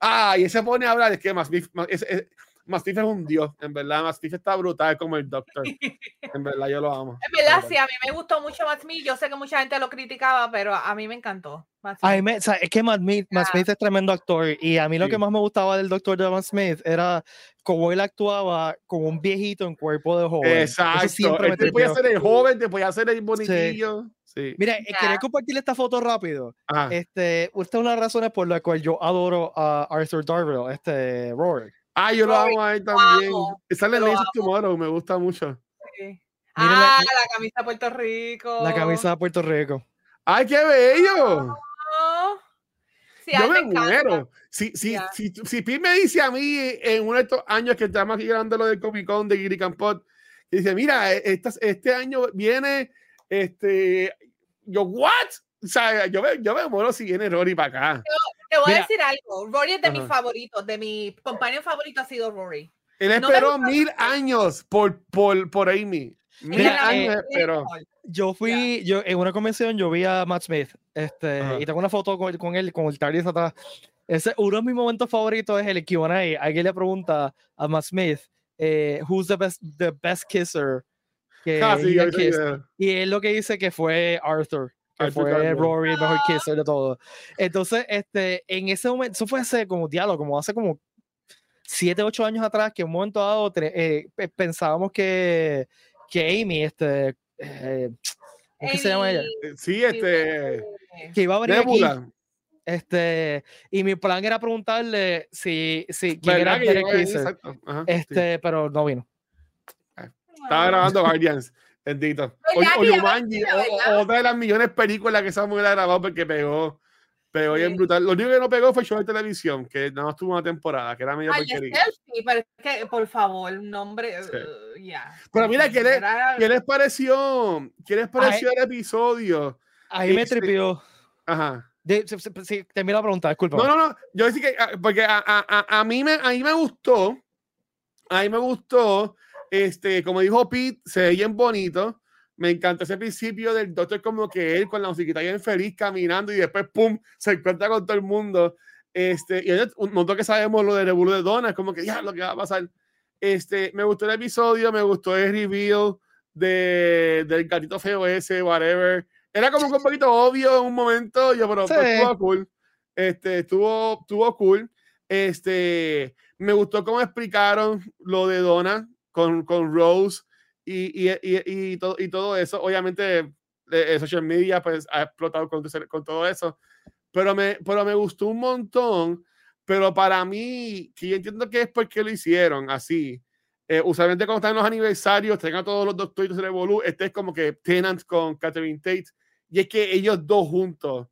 Ah, y él se pone a hablar, es que más, más- es- es- Mastiff es un dios, en verdad. Mastiff está brutal como el Doctor. En verdad, yo lo amo. En verdad, sí, a mí me gustó mucho Matt Smith. Yo sé que mucha gente lo criticaba, pero a mí me encantó. Ay, Smith. me- o sea, es que Matt Smith, Matt Ya. Smith es tremendo actor y a mí lo Sí. que más me gustaba del doctor de Matt Smith era cómo él actuaba como un viejito en cuerpo de joven. Exacto. me Este podía ser el joven, te podía ser el bonitillo. Sí. Mira, eh, Ya. quería compartir esta foto rápido. Ajá. Este, esta es una de las razones por la cual yo adoro a Arthur Darvill, este Rory. Ah, yo lo amo a él lo también. Legends of amo. Tomorrow, me gusta mucho. Sí. Ah, la- la camisa de Puerto Rico. La camisa de Puerto Rico. ¡Ay, qué bello! Oh. Sí, Yo me encanta. muero. Si, si, si, si Pete me dice a mí en uno de estos años que estamos aquí grabando lo del Comic Con de Giri Campot, dice, mira, e- estas- este año viene, este, yo, ¿what? O sea, yo me, yo me muero si viene Rory para acá. Te voy Mira. a decir algo. Rory es de mis Ajá. favoritos, de mi compañero favorito ha sido Rory. Él esperó mil años por, por, por Amy. Mil Mira, años eh, esperó. Yo fui, yo en una convención yo vi a Matt Smith, este, y tengo una foto con, con él, con el TARDIS atrás. Ese, uno de mis momentos favoritos es el Q&A. Alguien le pregunta a Matt Smith, eh, who's the best, the best kisser que Ah, sí, he yo had vi esa kissed?" idea. Y él lo que dice que fue Arthur, que fue. Rory el mejor Ah. kisser de todo. Entonces, este, en ese momento, eso fue hace como diálogo, como hace como siete, ocho años atrás, que en un momento dado tre- eh, pe- pensábamos que, que Amy, este, eh, ¿cómo que se llama ella? Amy, Sí, este, Que iba a venir aquí. Nebula. Este, y mi plan era preguntarle si, si quién era ¿Verdad que Derek? Kisser. Ajá, sí. Este, pero no vino. Estaba grabando Guardians. Bendito. O, ¿Verdad o a o- otra de las millones de películas que esa mujer ha grabado porque pegó. Pegó bien Sí. brutal. Lo único que no pegó fue el show de televisión, que nada más tuvo una temporada, que era medio porquería. selfie, pero es que, por favor, nombre, Sí. uh, ya. Pero mira, ¿qué le- Era- ¿Qué les pareció? ¿Qué les pareció el episodio? Ahí me Este- tripió. Ajá. De, se- se- sí, termina la pregunta, disculpa. No, no, no. Yo decía que, ah, porque a, a- a- a mí me, a mí me gustó, a mí me gustó, este, como dijo Pete, se ve bien bonito. Me encantó ese principio del doctor como que él con la musiquita bien feliz caminando y después, ¡pum!, se encuentra con todo el mundo. Este, y es un montón que sabemos lo de Revuelo de Donna, es como que ya lo que va a pasar. Este, me gustó el episodio, me gustó el reveal de, del gatito feo ese, whatever. Era como que un poquito obvio en un momento, yo, pero, pero Sí. estuvo cool. Este, estuvo, estuvo cool. Este, me gustó cómo explicaron lo de Donna con, con Rose y, y, y, y todo, y todo eso. Obviamente, eh, eh, social media pues ha explotado con, con todo eso. Pero me, pero me gustó un montón. Pero para mí, que yo entiendo que es porque lo hicieron así. Eh, usualmente cuando están los aniversarios, tengan todos los doctores de Revolu, este es como que Tenant con Catherine Tate. Y es que ellos dos juntos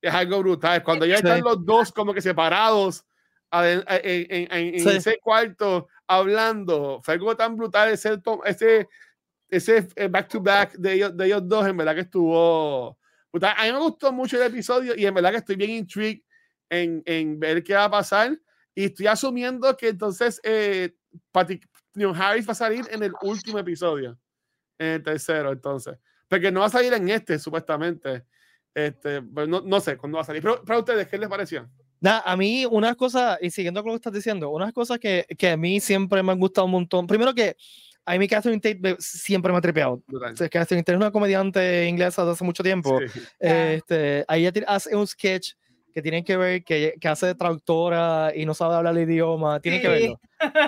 es algo brutal. Cuando ya Sí. están los dos como que separados aden- en, en- en- en Sí. ese cuarto hablando, fue algo tan brutal ese, ese, ese eh, back to back de ellos, de ellos dos, en verdad que estuvo brutal. A mí me gustó mucho el episodio y en verdad que estoy bien intrigued en, en ver qué va a pasar. Y estoy asumiendo que entonces eh, Patrick Harris va a salir en el último episodio, en el tercero, entonces. Porque no va a salir en este, supuestamente. Este, no, no sé cuándo va a salir. Pero para ustedes, ¿qué les pareció? Nada, a mí unas cosas, y siguiendo con lo que estás diciendo, unas cosas que, que a mí siempre me han gustado un montón. Primero que a mí Catherine Tate me- siempre me ha tripeado. Brutal. O sea, Catherine Tate es una comediante inglesa de hace mucho tiempo. Sí. Este, ahí ella hace un sketch que tiene que ver, que, que hace de traductora y no sabe hablar el idioma. Tienen que Sí. verlo.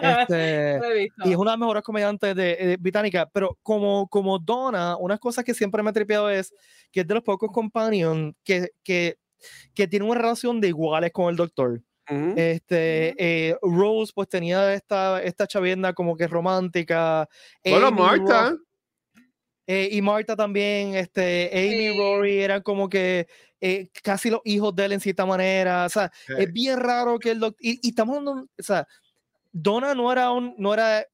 Este, y es una de las mejores comediantes de, de británica, pero como, como Donna, unas cosas que siempre me ha tripeado es que es de los pocos companions que, que, que tiene una relación de iguales con el doctor. Ujú. Este, eh, Rose pues tenía esta, esta chavienda como que romántica. bueno, Amy, Marta. eh, y Marta también, este, Amy y Sí. Rory eran como que eh, casi los hijos de él en cierta manera. O sea, Sí. es bien raro que el doctor. Y, y estamos hablando, o sea, Donna no era, un, no era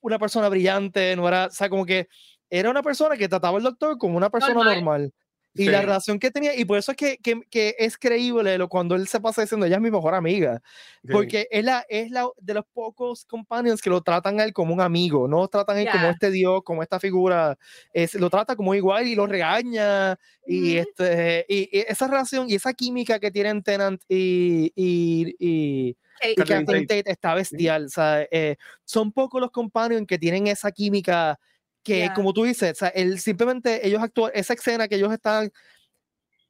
una persona brillante, no era, o sea, como que era una persona que trataba al doctor como una persona Normal. normal. Y la relación que tenía, y por eso es que, que, que, es creíble lo, cuando él se pasa diciendo, ella es mi mejor amiga, porque es, la, es la de los pocos companions que lo tratan a él como un amigo, no lo tratan a él como este dios, como esta figura, es, lo trata como igual y lo regaña, y, este, y, esa relación y esa química que tienen Tenant y, y, y está bestial. O sea, eh, son pocos los companions que tienen esa química que como tú dices, o sea, él, simplemente ellos actúan, esa escena que ellos están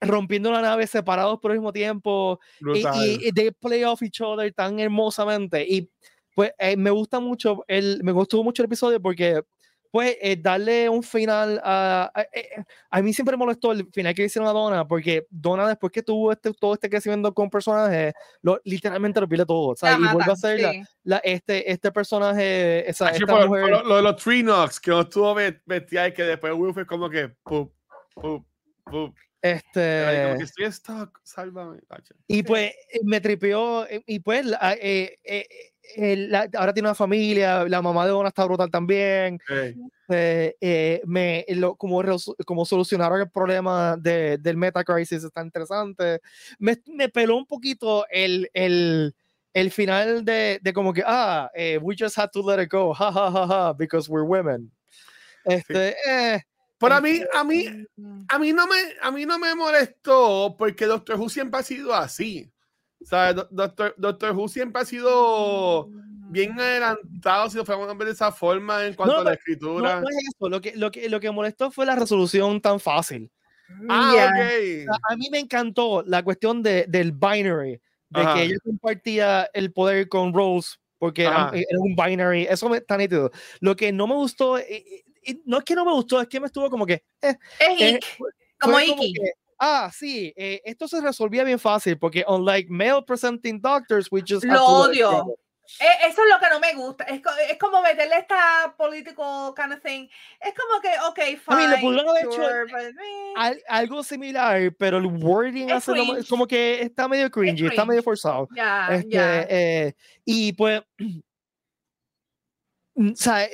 rompiendo la nave separados por el mismo tiempo y, de play off each other tan hermosamente y pues eh, me gusta mucho el me gustó mucho el episodio porque pues eh, darle un final a, eh, a, mí siempre me molestó el final que hicieron a Donna porque Donna después que tuvo este, todo este crecimiento con personajes lo, literalmente lo pierde todo y vuelve a ser la, este, este personaje esa, esta mujer... lo, de los Tree Knocks que no estuvo vestida y que después Will fue como que pup, pup, pup. Este. estoy stock, sálvame. Y pues eh, me tripeó. Y pues eh, eh, ahora tiene una familia, la mamá de Donna está brutal también. Eh, me, lo, como, como solucionaron el problema de, del Metacrisis está interesante. Me, me peló un poquito el, el, el final de, de, como que, ah, eh, we just had to let it go, ha, ha, ha, ha, because we're women. Este, eh, pero a mí, a mí, a mí no me, a mí no me molestó porque Doctor Who siempre ha sido así. O sea, Doctor, Doctor Who siempre ha sido bien mm. adelantado si lo fuéramos a ver de esa forma en cuanto a la escritura. No, no, es eso. Lo que, lo, que, lo que molestó fue la resolución tan fácil. Ah, a mí me encantó la cuestión de, del binary, de que ella compartía el poder con Rose, porque era, un binary. Eso me está nítido. Lo que no me gustó, no es que no me gustó, es que me estuvo como que. Eh, es eh, como Iki ah, sí, eh, esto se resolvía bien fácil porque unlike male presenting doctors, we just lo odio. E, eso es lo que no me gusta. Es, es como meterle esta político kind of thing. Es como que, ok, fine. A mí haber hecho algo similar, pero el wording es, como que está medio cringy, está medio forzado. Ya, este, ya. Eh, y pues, o sea,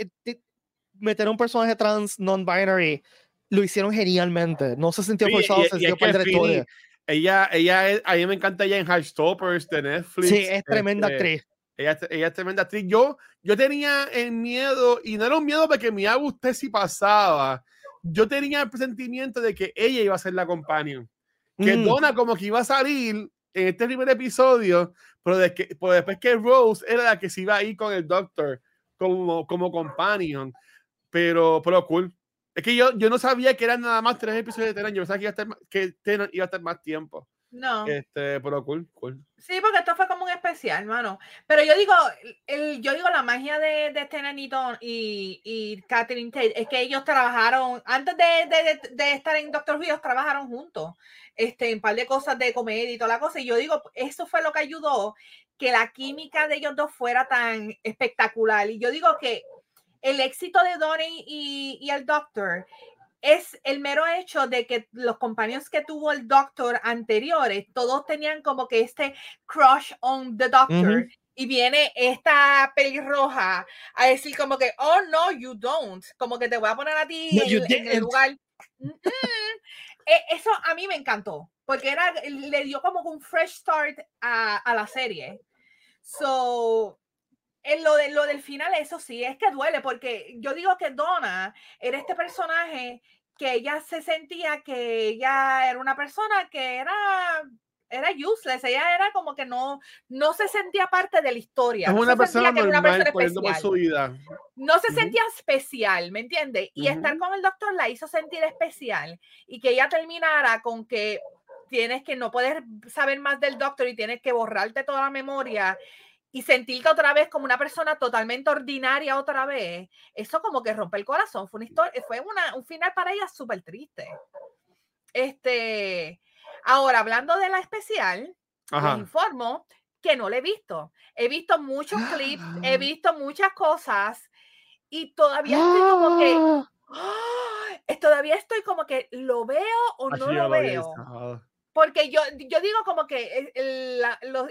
meter un personaje trans non-binary lo hicieron genialmente. No se sintió forzado, se sintió de todo. Ella, ella, a mí me encanta ella en Heartstoppers de Netflix. Sí, es tremenda este, actriz. Ella, ella, es tremenda actriz. Yo, yo tenía el miedo, y no era un miedo porque me usted si pasaba. Yo tenía el presentimiento de que ella iba a ser la companion. Que mm. Donna como que iba a salir en este primer episodio, pero, de que, pero después que Rose era la que se iba a ir con el Doctor como, como companion. Pero, pero cool. Es que yo, yo no sabía que eran nada más tres episodios de Tenan. Yo pensaba que iba a estar, que iba a estar más tiempo. No. Este, pero cool, cool. Sí, porque esto fue como un especial, hermano. Pero yo digo, el, yo digo, la magia de, de Tenan y, y, y Catherine Tate es que ellos trabajaron, antes de, de, de, estar en Doctor Who, ellos trabajaron juntos. Este, en un par de cosas de comedia y toda la cosa. Y yo digo, eso fue lo que ayudó que la química de ellos dos fuera tan espectacular. Y yo digo que el éxito de Donnie y, el Doctor es el mero hecho de que los compañeros que tuvo el Doctor anteriores, todos tenían como que este crush on the Doctor. Y viene esta pelirroja a decir como que, oh no, you don't. Como que te voy a poner a ti en, el lugar. E, eso a mí me encantó, porque era, le dio como un fresh start a, a la serie. So, en lo, de, lo del final, eso sí, es que duele, porque yo digo que Donna era este personaje que ella se sentía que ella era una persona que era era useless, ella era como que no, no se sentía parte de la historia. Es no una, persona normal, una su vida. No se sentía especial, ¿me entiendes? Y estar con el doctor la hizo sentir especial y que ella terminara con que tienes que no puedes saber más del doctor y tienes que borrarte toda la memoria y sentirte otra vez como una persona totalmente ordinaria otra vez, eso como que rompe el corazón. Fue una historia, fue una, un final para ella súper triste. Este, ahora, hablando de la especial, les informo que no la he visto. He visto muchos clips, he visto muchas cosas y todavía estoy como que, ¡ah! todavía estoy como que lo veo o no lo veo. Porque yo, yo digo como que el,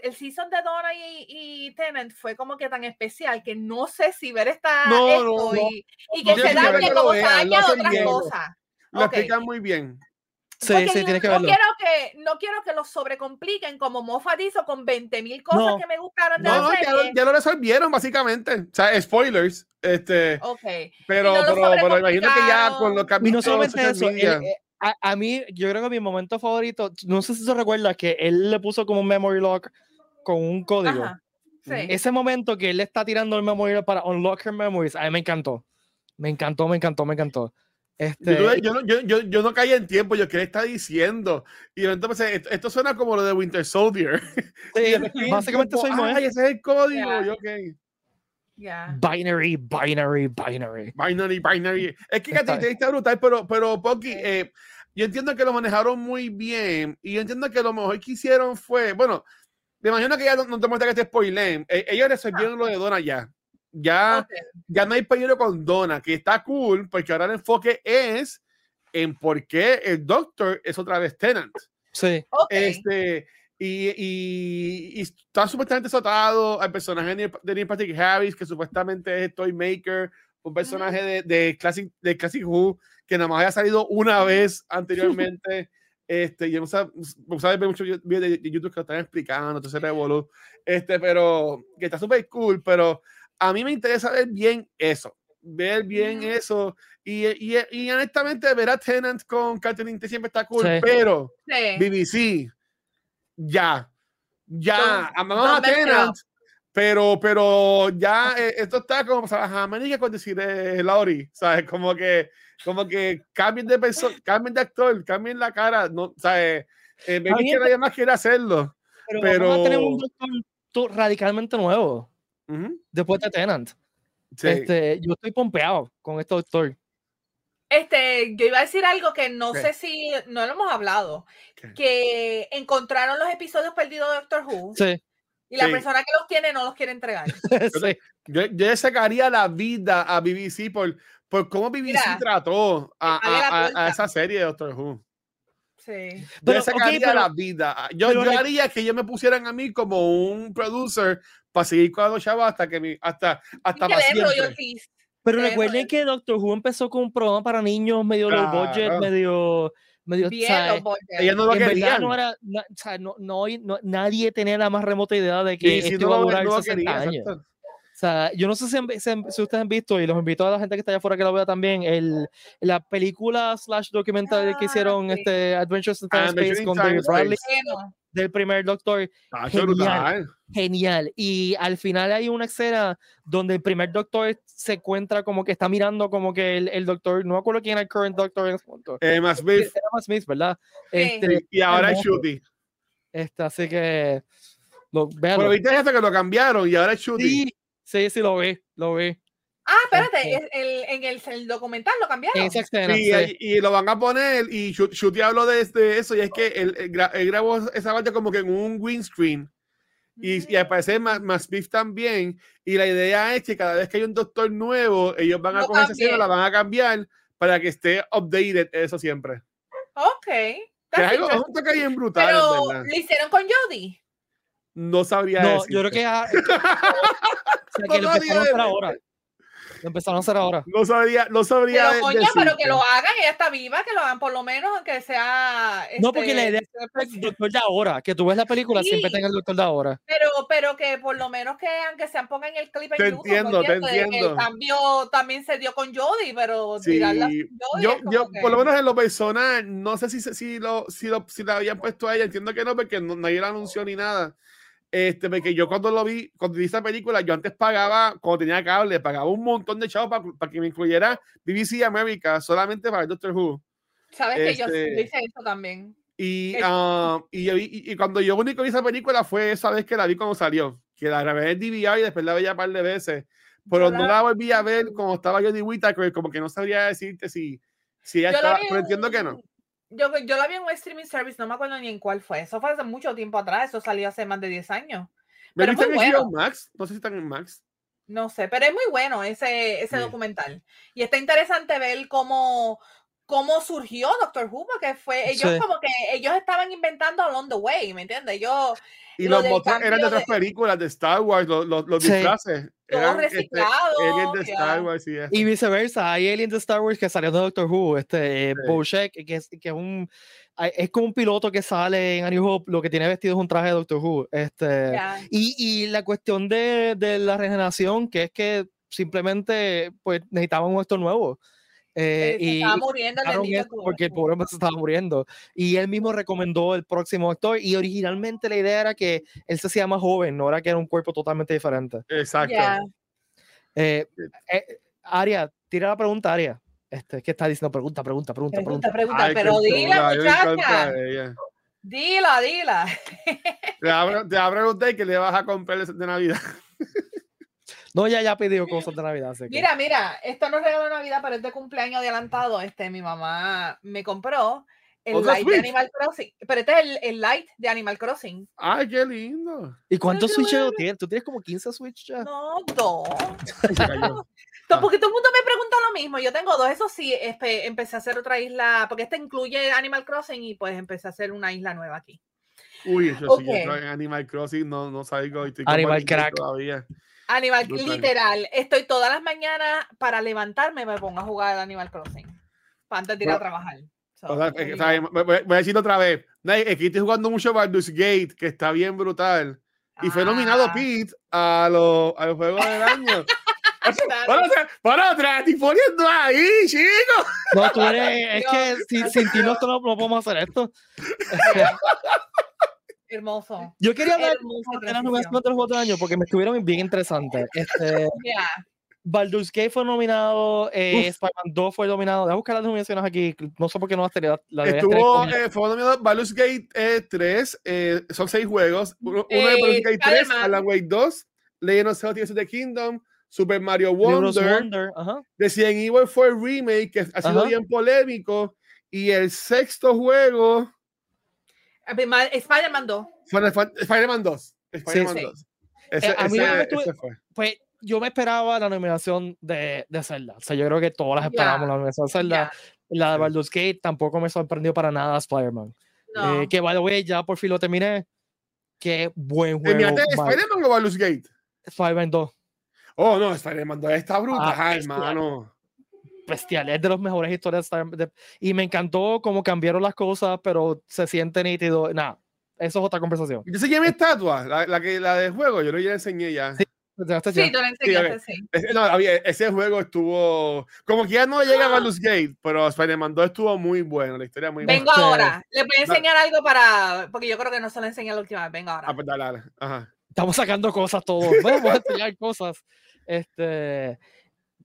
el season de Donna y, y, Tennant fue como que tan especial que no sé si ver esta esto y, y, que se dañe como se daña otras cosas. Lo explican muy bien. Sí, Porque sí, no, tienes que no verlo. quiero que no quiero que lo sobrecompliquen como Moffat hizo con 20 mil cosas No. que me gustaron de No, la no, ya, lo, serie. ya lo resolvieron, básicamente. O sea, spoilers. Este, Ok. pero, no lo pero, pero imagino que ya con los Y cambios no solamente eso, a, a mí, yo creo que mi momento favorito, no sé si se recuerda que él le puso como un memory lock con un código. Ajá. Sí. Ese momento que él le está tirando el memory lock para unlock her memories, a mí me encantó. Me encantó, me encantó, me encantó. Este, Yo, yo, no- yo, yo, yo no caí en tiempo, yo qué le está diciendo. Y entonces esto, esto suena como lo de Winter Soldier. sí, básicamente soy Moe. Ay, ese es el código. Ya. Yo, ok. Ya. Binary, binary, binary. Binary, binary. Es que Katy está brutal, pero, pero Pocky, eh, yo entiendo que lo manejaron muy bien. Y yo entiendo que lo mejor que hicieron fue, bueno, me imagino que ya no, no te muestra que te spoilen. Eh, ellos resolvieron lo de Donna ya. Ya, Ok. ya no hay peligro con Donna, que está cool, porque ahora el enfoque es en por qué el Doctor es otra vez Tenant. Sí, Ok. Este, y, y, y está supuestamente azotado al personaje de Neil- de Neil Patrick Harris, que supuestamente es Toy Maker, un personaje de, de, Classic, de Classic Who, que nada más había salido una vez anteriormente. Este, yo no sé, no sabes ver muchos videos de, de YouTube que lo están explicando, entonces revolú. Este, pero que está súper cool, pero a mí me interesa ver bien eso, ver bien eso. Y, y, y honestamente, ver a Tenant con Catherine siempre está cool, Sí. pero Sí. BBC, ya, ya, amamos a Tenant, pero, pero ya eh, esto está como, ¿sabes? Jamás con decir eh, Laurie, ¿sabes? Como que, como que cambien de persona, cambien de actor, cambien la cara, no, ¿sabes? Eh, maybe bien, que nadie más quiere hacerlo. pero, vamos a tener un pero- doctor to- radicalmente nuevo Ujú, después de Tenant. sí. Este, yo estoy pompeado con este doctor. Este, yo iba a decir algo que no ¿Qué? sé si no lo hemos hablado, ¿Qué? que encontraron los episodios perdidos de Doctor Who Sí, y la Sí. persona que los tiene no los quiere entregar. sí. Yo, yo le sacaría la vida a BBC por, por cómo BBC Mira, trató a, esa serie de Doctor Who. Sí. Yo Pero, le sacaría pero- la vida. Yo, pero yo haría que ellos me pusieran a mí como un producer para seguir con los chavos hasta que mi, hasta, hasta que siempre. Pero recuerden que Doctor Who empezó con un programa para niños medio low budget, Claro. Medio, medio, Bien. Ellos no lo en verdad no era, na- o sea, no, no, no- nadie tenía la más remota idea de que si esto no iba a durar no lo 60 querían, años. exacto. O sea, yo no sé si, si ustedes han visto, y los invito a la gente que está allá afuera que lo vea también, el, la película slash documental que Ah, hicieron sí. este Adventures in Time and Adventures Space con Time David Bradley. Bueno, del primer Doctor. Tacho, Genial. Genial. Y al final hay una escena donde el primer Doctor se encuentra como que está mirando como que el, el Doctor, no me acuerdo quién era el current Doctor en ese momento. Eh, más Smith. Matt Smith, ¿verdad? Sí. Este, y ahora es. Shooty. este, así que lo. Pero viste eso que lo cambiaron y ahora es Shooty. Sí, sí, sí, lo vi, lo vi. Ah, espérate, Este. es- el- en el, el documental lo cambiaron. En esa escena. Sí, sí. y, y lo van a poner y Shu- Shooty habló de, de eso y es que él, él gra- él grabó esa parte como que en un windscreen y, y al parecer más, más también y la idea es que cada vez que hay un doctor nuevo ellos van a Lo coger esa escena, la van a cambiar para que esté updated eso siempre Ok. que es algo un toque bien brutal Pero verdad. lo hicieron con Jodie. no sabría No, decirte. yo creo que, ya- o sea, que lo No hacer sabía. ahora. Lo empezaron a hacer ahora. no sabría no sabría Pero coño, pero que lo hagan, ella está viva, que lo hagan por lo menos, aunque sea. No, porque la este, idea es el doctor de ahora, que tú ves la película, siempre Sí. tenga el doctor de ahora. Pero, pero que por lo menos que aunque sean pongan el clip en Te YouTube, entiendo, te que entiendo. El cambio también se dio con Jodie, pero Sí, yo, yo que- por lo menos en lo personal, no sé si, se- si, lo, si, lo, si la habían puesto a ella, entiendo que no, porque no, nadie la anunció ni nada. Este, porque yo cuando lo vi, cuando vi esa película, yo antes pagaba, cuando tenía cable, pagaba un montón de chavos para, que me incluyera BBC America solamente para el Doctor Who. Sabes que yo este- hice eso también. Y, ah, y, yo y, y cuando yo único vi esa película fue esa vez que la vi cuando salió, que la grabé en DVR y después la veía un par de veces, pero Yo no la- volví a ver como estaba Jodie Whittaker, como que no sabría decirte si, si ella Yo la estaba, vi pero en entiendo que no. Yo, yo la vi en un streaming service, no me acuerdo ni en cuál fue. Eso fue hace mucho tiempo atrás, eso salió hace más de 10 años. ¿Me Pero muy en bueno. Max? No sé si están en Max. No sé, pero es muy bueno ese, ese Sí. documental. Y está interesante ver cómo, cómo surgió Doctor Who, porque fue, ellos Sí. como que ellos estaban inventando along the way, ¿me entiendes? Yo, Y lo los motos eran de otras películas de Star Wars, los, los, los Sí. disfraces. Todo eran, este, reciclado, aliens de. Star Wars y. Y viceversa, hay aliens de Star Wars que salieron de Doctor Who, este eh, Sí. Bojack, que es, que es un es como un piloto que sale en A New Hope, lo que tiene vestido es un traje de Doctor Who. Este, ya. y, y la cuestión de, de la regeneración, que es que simplemente pues necesitaban un actor nuevo. Eh, se y estaba muriendo el porque el pobre hombre se estaba muriendo. Y él mismo recomendó el próximo actor. Y originalmente la idea era que él se hacía más joven, no era que era un cuerpo totalmente diferente. Exacto. Ya. Eh, eh, Aria, tira la pregunta, Aria. Este, ¿Qué está diciendo? Pregunta, pregunta, pregunta, Pregunta, pregunta. pregunta, Ay, pero dila, muchacha. Dila, dila. Te va a pre- te va a preguntar que le vas a comprar de Navidad. No, ya ya pidió cosas de Navidad. así que- Mira, mira, esto no es regalo de Navidad, pero es de cumpleaños adelantado. Este, mi mamá me compró el ¿Otra light de Switch? Animal Crossing. Pero este es el, el light de Animal Crossing. Ay, qué lindo. ¿Y cuántos bueno. tienes? ¿Tú tienes como 15 Switch ya? No, dos. Ah. Porque todo el mundo me pregunta lo mismo. Yo tengo dos. Eso sí, espe- empecé a hacer otra isla, porque este incluye Animal Crossing y pues empecé a hacer una isla nueva aquí. Uy, eso sí, yo en Animal Crossing no, no salgo. estoy Animal crack. Todavía. Animal, Brutal. literal. Estoy todas las mañanas para levantarme, me pongo a jugar Animal Crossing. para Antes de ir a trabajar. So, O sea, you o sea, voy- a decirlo otra vez. No, es que estoy jugando mucho Baldur's Gate, que está bien brutal. Y fue nominado Ah, Pete a los, a los Juegos del Año. Para otra, para otra, estoy poniendo ahí, chicos. No, tú eres. Es que Dios, si- sin ti no, no, no podemos hacer esto. Hermoso. Yo quería hablar de las nominaciones de los juegos del año porque me estuvieron bien interesantes. Este, Ya. Baldur's Gate fue nominado, eh. Spider-Man 2 fue nominado. Deja buscar las nominaciones aquí. No sé por qué no las tenía. La Estuvo, eh, fue nominado Baldur's Gate eh, 3, eh, son seis juegos. Uno, uno de Eh, Baldur's Gate 3, Spider-Man. Alan Wake 2, Legend of Zelda Tears of the Kingdom, Super Mario Wonder, Wonder, ajá. Resident Evil 4 Remake, que ha sido Ajá. bien polémico, y el sexto juego, A Spider-Man 2. Final Fan- Spider-Man 2. Spider-Man sí. 2. Ese, Eh, a mí ese- estuve- ese fue. Pues yo me esperaba la nominación de, de Zelda. O sea, yo creo que todas las esperábamos la nominación de Zelda. La de Sí. Baldur's Gate tampoco me sorprendió para nada Spider-Man. No. Eh, que, by the way, ya por fin lo terminé. Qué buen juego. ¿Terminaste Val- Spider-Man o Baldur's Gate? Spider-Man 2. Oh, no, Spider-Man 2 está brutal, bestial. hermano. Bestial. Es de las mejores historias de de- Y me encantó cómo cambiaron las cosas, pero se siente nítido. Nada, eso es otra conversación. Yo enseñé mi estatua, la, la, que, la del juego, yo lo ya la enseñé ya. Sí. Sí, tú lo a enseñaste, sí. Ese, no, había- ese juego estuvo. Como que ya no llega a Baldur's Gate, pero Spider-Man 2 estuvo muy bueno, la historia muy Vengo buena. Este, ahora. Les voy a enseñar algo para. Porque yo creo que no se lo enseñé la última vez. Vengo ahora. Ah, pues dale, dale. Ajá. Estamos sacando cosas todos. Vamos a enseñar cosas. Este.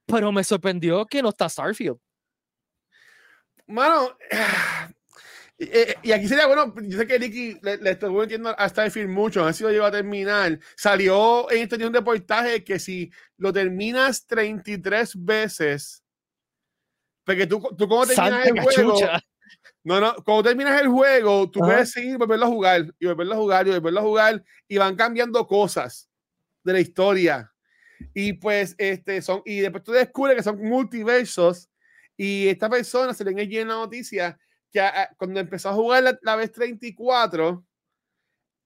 Pero me sorprendió que no está Starfield. Mano, y, eh, y aquí sería bueno, yo sé que Ricky le, le estuvo entiendo a Starfield mucho, así lo lleva a terminar. Salió en este un reportaje que si lo terminas 33 veces, porque tú, tú como terminas Santa el juego, no, no, cuando terminas el juego, tú Ajá. puedes seguir, volverlo a jugar, y volverlo a jugar, y volverlo a jugar, y van cambiando cosas de la historia. Y pues, este, son, y después tú descubres que son multiversos, y esta persona se le engañó en la noticia que a- a- cuando empezó a jugar la, la vez 34,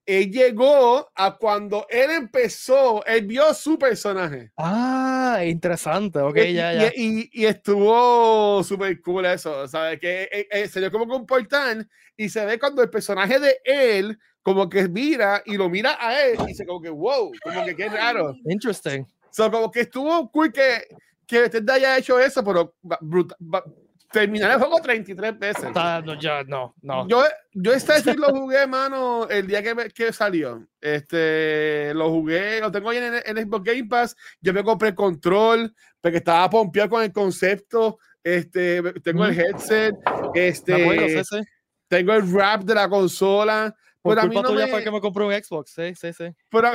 él llegó a cuando él empezó, él vio su personaje. Ah, interesante. Ok, y, ya, y- ya. y- y estuvo súper cool eso, ¿sabes? Que eh, eh, se dio como comportar y se ve cuando el personaje de él como que mira y lo mira a él y se como que wow, como que qué raro. Interesting. So, como que estuvo cool que, que Bethesda haya hecho eso, pero va- bruta- va- terminar el juego 33 veces. Está- no, ya, no, no. Yo, yo Starfield lo jugué, mano, el día que, que salió. Este, lo jugué, lo tengo ahí en, en Xbox Game Pass. Yo me compré el control porque estaba pompeado con el concepto. Este, tengo el headset, acuerdo, este, sí, sí. tengo el wrap de la consola. Por Pero a mí culpa no tuya me, fue que me compré un Xbox. Sí, sí, sí. pero, a-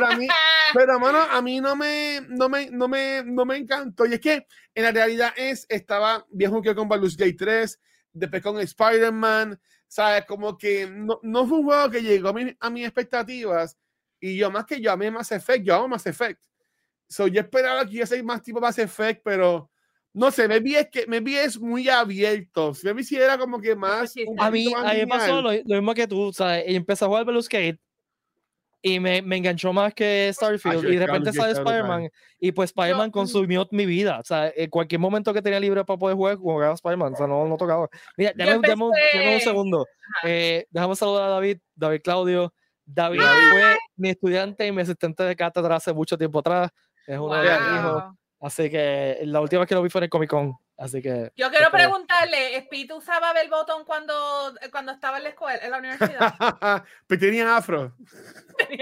pero a mí, pero mano, a mí no me, no me, no me, no me encantó. Y es que en la realidad es, estaba bien jugué con Baldur's Gate 3, después con Spider-Man, ¿sabes? Como que no, no fue un juego que llegó a, mi- a mis expectativas. Y yo, más que yo amé Mass Effect, yo amo Mass Effect. So, yo esperaba que a ser más tipo Mass Effect, pero No sé, me vi es que me vi es muy abierto. Me vi si era como que más. Sí. un A mí, más a mí me pasó lo, lo mismo que tú, ¿sabes? Y empecé a jugar Baldur's Gate y me, me enganchó más que Starfield. yo y de repente sale brutal. Spider-Man y pues Spider-Man consumió mi vida. O sea, en cualquier momento que tenía libre para poder jugar, jugaba Spider-Man. O sea, no, no tocaba. Mira, dame, dame un- dame un segundo. Eh, déjame saludar a David, David Claudio. David David. fue mi estudiante y mi asistente de cátedra hace mucho tiempo atrás. Es uno de mis hijos. Así que la última vez que lo vi fue en el Comic Con. Así que. Yo quiero preguntarle, ¿Speed usaba el botón cuando, cuando estaba en la escuela, en la universidad? Pero tenía afro.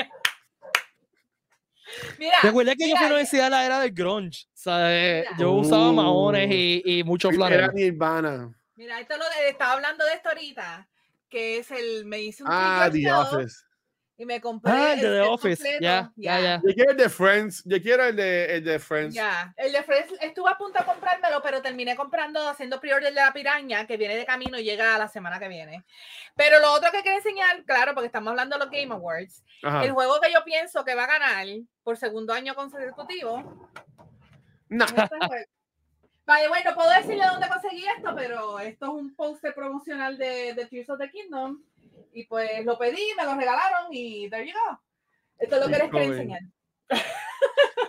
Mira, Recuerda que yo fui a mira, la universidad la era del grunge. O sea, eh, Mira. yo usaba Uh. maones y, y mucho Era flanel. Nirvana. mira, esto lo de- estaba hablando de esto ahorita, que es el, me hice un Ah, The Office. Y me compré Ah, el de The Office. Ya, ya, ya. Yo quiero el de Friends. Yo quiero el de, el de Friends. Ya, el de Friends estuve a punto de comprármelo, pero terminé comprando, haciendo pre-order de la piraña, que viene de camino y llega la semana que viene. Pero lo otro que quiero enseñar, claro, porque estamos hablando de los Game Awards, Ajá. el juego que yo pienso que va a ganar por segundo año consecutivo. No. es este. Vaya, bueno, puedo decirle dónde conseguí esto, pero esto es un póster promocional de, de Tears of the Kingdom. Y pues lo pedí, me lo regalaron y there you go. Esto es lo que les quería Joven. enseñar.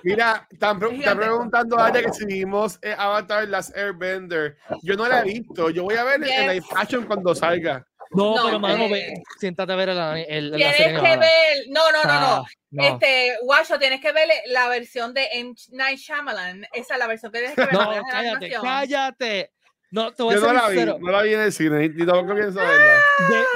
Mira, están, preguntando a ella que si vimos eh, Avatar Last Airbender. Yo no la he visto. Yo voy a ver en la Yes. fashion cuando salga. No, No, pero mano, eh, ve, siéntate a ver el, el, el- la Tienes serie que ver, no, no, no, no. Ah, no. Este, Guacho, tienes que ver la versión de M. Night Shyamalan. Esa es la versión que tienes que ver. No, la la cállate, cállate. No, te voy Yo a no ser la vi. sincero. No la vi en el cine. Ni tampoco pienso verla.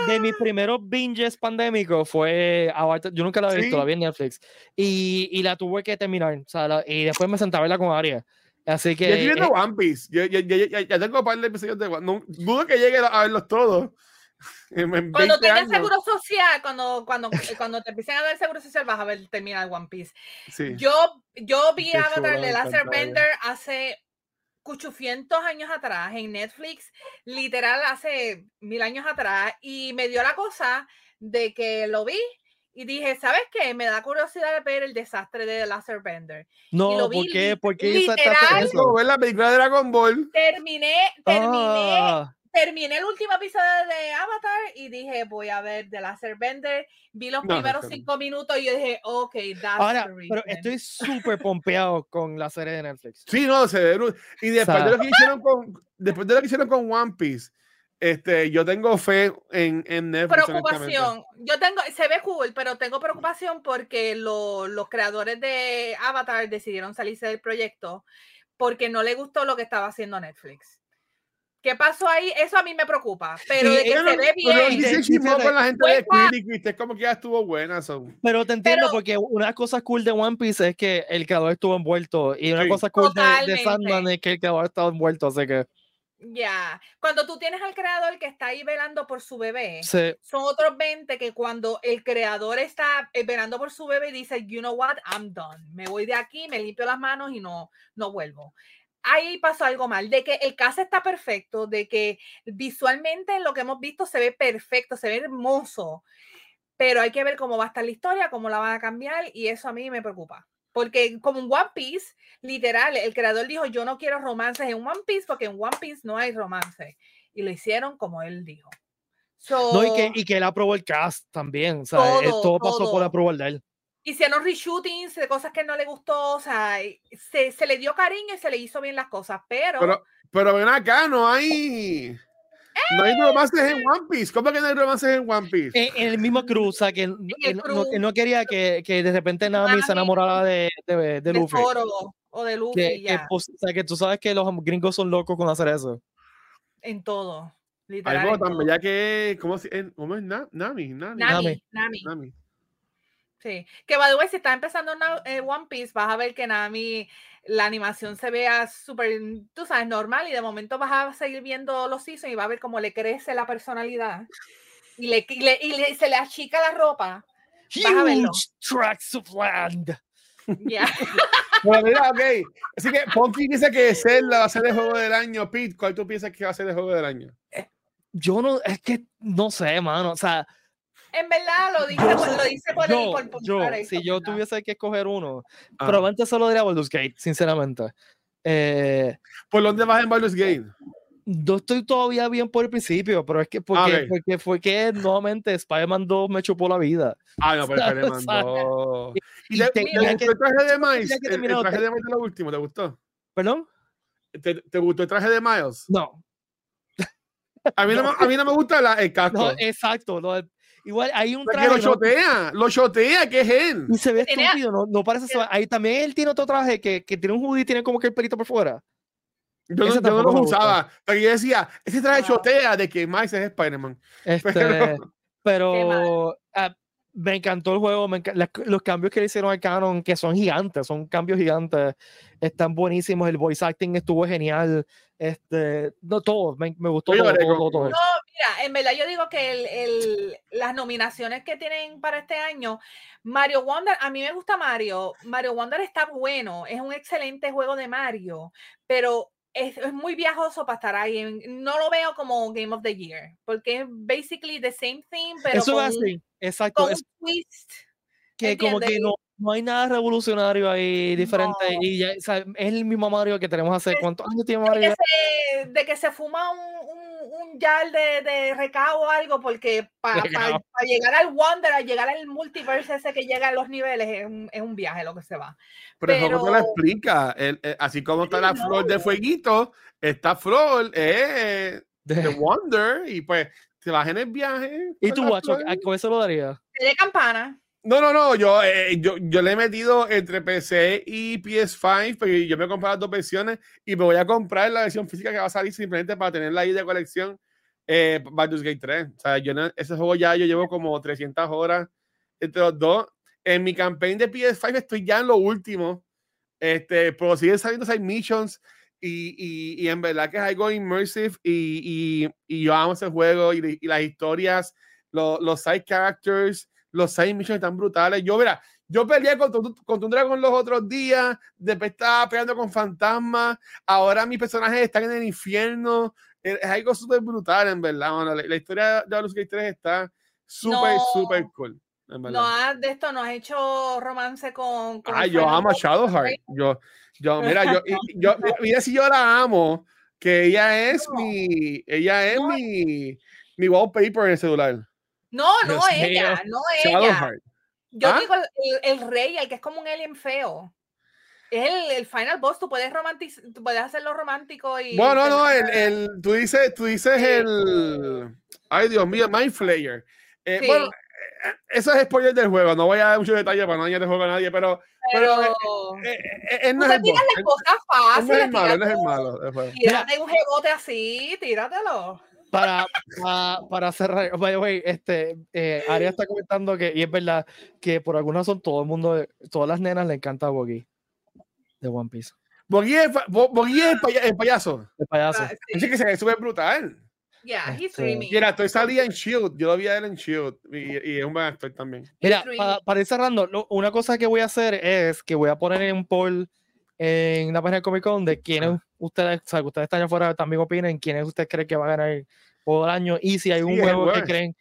De, de mis primeros binges pandémicos fue Avatar. Yo nunca la he visto, Sí. la vi en Netflix. Y, y la tuve que terminar. O sea, la- y después me sentaba a verla con Aria. Así que. Yo estoy viendo eh, One Piece. Yo, yo- yo- ya, ya tengo un par de episodios de One no, Dudo que llegue a verlos todos. En, en Cuando 20 tengas años. seguro social, cuando, cuando, cuando te empiecen a dar seguro social, vas a ver terminar One Piece. Sí. Yo, yo vi Qué Avatar de encantaba. Bender hace 800 años atrás en Netflix, literal hace mil años atrás, y me dio la cosa de que lo vi y dije, ¿sabes qué? Me da curiosidad ver el desastre de Laser Bender. no, lo vi ¿por qué? ¿Por qué literal. esa- Es como ver la película de Dragon Ball. Terminé, terminé, Ah, terminé el último episodio de Avatar y dije, voy a ver The Laser Bender. Vi los No, primeros cinco minutos y yo dije, ok, that's Ahora, the pero reason". estoy súper pompeado con la serie de Netflix. Sí, no, se ve Y después sea- de lo que hicieron con, después de lo que hicieron con One Piece, este, yo tengo fe en, en Netflix. preocupación. Yo tengo, se ve cool, pero tengo preocupación porque lo- los creadores de Avatar decidieron salirse del proyecto porque no le gustó lo que estaba haciendo Netflix. ¿Qué pasó ahí? Eso a mí me preocupa, pero de que Pero se no- ve pero no bien. chismó fíjate, con la gente de Critic, viste, es como que ya estuvo buena. son Pero te entiendo Pero- porque una cosas cool de One Piece es que el creador estuvo envuelto y una Sí. cosa cool de, de. Sandman es que el creador estaba envuelto, así que Ya, cuando tú tienes al creador que está ahí velando por su bebé, sí. son otros 20 que cuando el creador está eh, velando por su bebé dice, you know what, I'm done. Me voy de aquí, me limpio las manos y no, no vuelvo. Ahí pasó algo mal, de que el caso está perfecto, de que visualmente lo que hemos visto se ve perfecto, se ve hermoso, pero hay que ver cómo va a estar la historia, cómo la van a cambiar y eso a mí me preocupa. Porque como en One Piece, literal, el creador dijo, yo no quiero romances en One Piece porque en One Piece no hay romance. Y lo hicieron como él dijo. No, y que, y que él aprobó el cast también. O sea, él- Todo, todo, pasó por todo. aprobar de él. Hicieron reshootings de cosas que no le gustó, o sea, se, se le dio cariño y se le hizo bien las cosas, pero, Pero, pero ven acá, no hay. No hay romances en One Piece. ¿Cómo que no hay romances en One Piece? En, en el mismo cruz, o sea, que, el no, no- quería que, que de repente Nami se enamorara de, de, de de Luffy. Zoro o de Luffy, Que, que, ya, pues, o sea, que tú sabes que los gringos son locos con hacer eso. en todo, literal. algo en tan todo. bella que. ¿Cómo, en- cómo es? Na- Nami, Nami. Nami, Nami. Nami, Nami. Sí. Que by the way, si estás empezando una- eh, One Piece, vas a ver que Nami, la animación se vea súper, tú sabes, normal y de momento vas a seguir viendo los seasons y va a ver cómo le crece la personalidad y, le, y, le- y le- se le achica la ropa. Vas a verlo. Huge tracts of land. Ya. Bueno, mira, ok. Así que Ponky dice que Zelda va a ser el juego del año. Pete, ¿cuál tú piensas que va a ser el juego del año? Yo no, es que no sé, mano. O sea, En verdad lo dice, Yo lo dice por yo, por, por yo, si yo tuviese que escoger uno, Ah. probablemente solo diría Baldur's Gate, sinceramente. Eh, ¿Por dónde vas en Baldur's Gate? no estoy todavía bien por el principio, pero es que porque, ok. porque fue que nuevamente Spider-Man 2 me chupó la vida. Ah, no, pero sea, mandó. ¿Y y te, te- te mira gustó el traje de Miles? mira que El, el traje de Miles de lo último, ¿te gustó? ¿Perdón? ¿Te, te gustó el traje de Miles? No, A mí no, me- a mí no me gusta la- el casco. no, exacto. no, igual hay un Porque traje lo ¿no? chotea, lo chotea, que es él. y se ve estúpido, no, no parece tiene- Ahí también él tiene otro traje que, que tiene un hoodie y tiene como que el pelito por fuera. Yo no, yo lo gusta. usaba. Porque yo decía, ese traje Ah. chotea de que Miles es Spider-Man. Este, Pero- pero ah, me encantó el juego, me los cambios que le hicieron al canon, que son gigantes, son cambios gigantes, están buenísimos, el voice acting estuvo genial, este, no todo, me, me gustó Yo todo, lloré todo, con- todo, todo. No, mira, en verdad yo digo que el, el- las nominaciones que tienen para este año, Mario Wonder, a mí me gusta Mario, Mario Wonder está bueno, es un excelente juego de Mario, pero es, es muy viajoso para estar ahí, no lo veo como Game of the Year, porque es basically the same thing, pero Eso con, así, exacto, con un twist. que como que ¿entiendes? no, no hay nada revolucionario ahí diferente, No. y ya, o sea, es el mismo Mario que tenemos hace, ¿cuántos años tiene de Mario? que, se, de que se fuma un, un, un jar de, de recao o algo, porque para Recao. llegar al Wonder, a llegar al multiverse ese que llega a los niveles, es un, es un viaje lo que se va. Pero, el juego te lo Pero- explica. El- el- así como está la no. flor de fueguito, esta flor es De- de Wonder y pues te vas en el viaje. y tú, guacho. ¿a con eso lo daría? De campana. No, no, no, yo, eh, yo, yo le he metido entre PC y PS5, porque yo me he comprado dos versiones y me voy a comprar la versión física que va a salir simplemente para tenerla ahí de colección, eh, Baldur's Gate 3. O sea, yo no- ese juego ya yo llevo como 300 horas entre los dos. En mi campaign de PS5 estoy ya en lo último, este, pero siguen saliendo side missions y, y, en verdad que es algo immersive y, y, yo amo ese juego y, las historias, lo- los side characters, los side missions están brutales. Yo, mira, yo peleé contra, contra un dragón los otros días, después estaba peleando con fantasmas, ahora mis personajes están en el infierno. Es, es algo súper brutal, en verdad. La, la historia de Baldur's Gate 3 está súper, No. súper cool. No has de esto, no has hecho romance con. con Ah, yo amo a Shadowheart. Yo, yo, mira, yo, yo, mira si yo la amo, que ella es No. mi, ella es No. mi, mi wallpaper en el celular. No, no Dios ella, mío. no ella. Yo ¿Ah? digo el, el- el rey, el que es como un alien feo. Es el, el final boss, tú puedes tú puedes hacerlo romántico y. Bueno, no, el, tener- el, tú dices, tú dices el, ay Dios mío, Mind Flayer. Eh, Sí. Bueno, eh, eso es spoiler del juego, no voy a dar mucho detalle para no dañar el juego a nadie, pero, pero, Pero. eh, eh, eh, él no es el boss, las cosas él no es fáciles. el malo, él no es el malo. Tírate un rebote así, tíratelo. Para, para, para cerrar, by the way, este, eh, Aria está comentando que, y es verdad, que por alguna razón todo el mundo, todas las nenas le encanta Boggy de One Piece. Boggy es, Boggy es el, paya- el payaso. El payaso. Ah, Así sí. que se ve súper brutal. Yeah, he's Este. Mira, estoy salía en Shield. Yo lo vi a él en Shield. Y, y es un buen actor también. Mira, para, para ir cerrando, lo- una cosa que voy a hacer es que voy a poner en un poll en la página de Comic Con de quiénes Ah. ustedes, o sea, que ustedes están afuera, también opinen quiénes ustedes creen que va a ganar el juego del año y si hay un Sí, juego que creen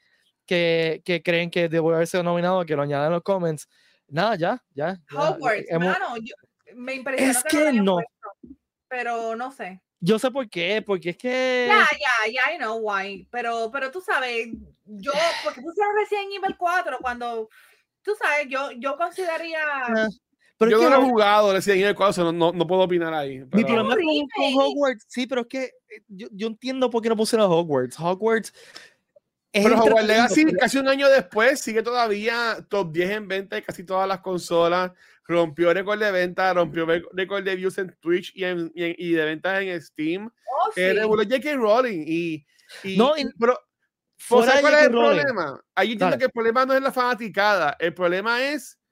que, que creen que debe haber sido nominado, que lo añadan en los comments. Nada, ya, ya. ya, Hogwarts, hemos- mano, yo- me impresionó Es que, que no. puesto, pero no sé. Yo sé por qué, porque es que. Ya, ya, ya, I know why. Pero, pero tú sabes, yo, porque pusieron recién nivel 4 cuando, tú sabes, yo, yo consideraría. Ah, Pero yo es que no lo he jugado Evil 4, no, no, no puedo opinar ahí. mi pero- problema con, con horrible. Hogwarts, sí, pero es que eh, yo, yo entiendo por qué no pusieron Hogwarts. Hogwarts. es Pero Hogwarts Legacy, pero- casi un año después, sigue todavía top 10 en venta de casi todas las consolas. Rompió récord de venta, rompió récord de views en Twitch y, en- y en- y de ventas en Steam. Oh, sí. Eh, reguló J.K. Rowling. Y, y- No, pero fuera ¿sabes de cuál es el Rowling. problema? Ahí entiendo Dale. que el problema no es la fanaticada, el problema es mi-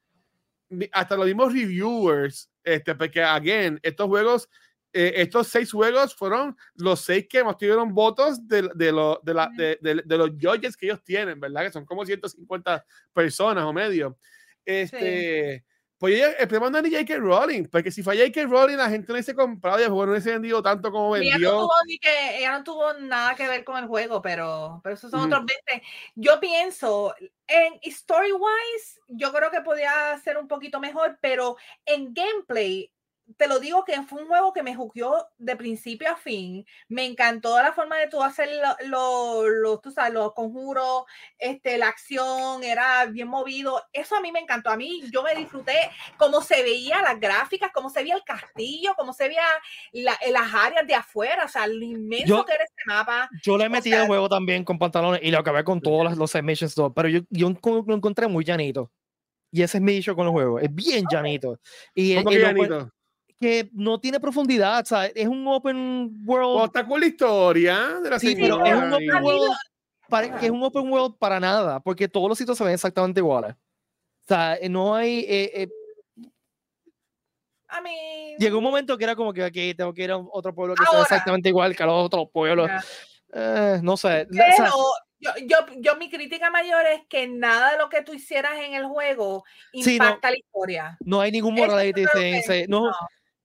hasta los mismos reviewers, este, porque, again, estos juegos, eh, estos seis juegos fueron los seis que más tuvieron votos de, de, lo- de, la- de, los judges que ellos tienen, ¿verdad? Que son como 150 personas o medio. Este, Pues ella- el problema no es ni J.K. Rowling, porque si fue J.K. Rowling, la gente no hubiese comprado y el juego no hubiese vendido tanto como Ella no, vendió. tuvo ni que, ella no tuvo nada que ver con el juego, pero, pero esos son Ujú. otros 20. Yo pienso, en story wise, yo creo que podía ser un poquito mejor, pero en gameplay te lo digo que fue un juego que me jugó de principio a fin. Me encantó la forma de tú hacer los lo, tú sabes, los conjuros, este, la acción, era bien movido. Eso a mí me encantó. A mí yo me disfruté cómo se veía las gráficas, cómo se veía el castillo, cómo se veía las áreas de afuera, o sea, lo inmenso que era ese mapa. Yo le metí el juego también con pantalones y lo acabé con todos los, los submissions, pero yo, yo lo encontré muy llanito. Y ese es mi dicho con los juegos. Es bien llanito. Y, ¿Cómo que llanito? Que no tiene profundidad, o sea, es un open world. O está con la historia de la sí, pero es un open world para, que es un open world para nada, porque todos los sitios se ven exactamente iguales. O sea, no hay. Eh, eh, I mean, llegó un momento que era como que aquí tengo que ir a otro pueblo que sea exactamente igual que a los otros pueblos. Eh, no sé. Pero, o sea, yo, yo, yo, mi crítica mayor es que nada de lo que tú hicieras en el juego impacta la historia. No hay ningún morality. no,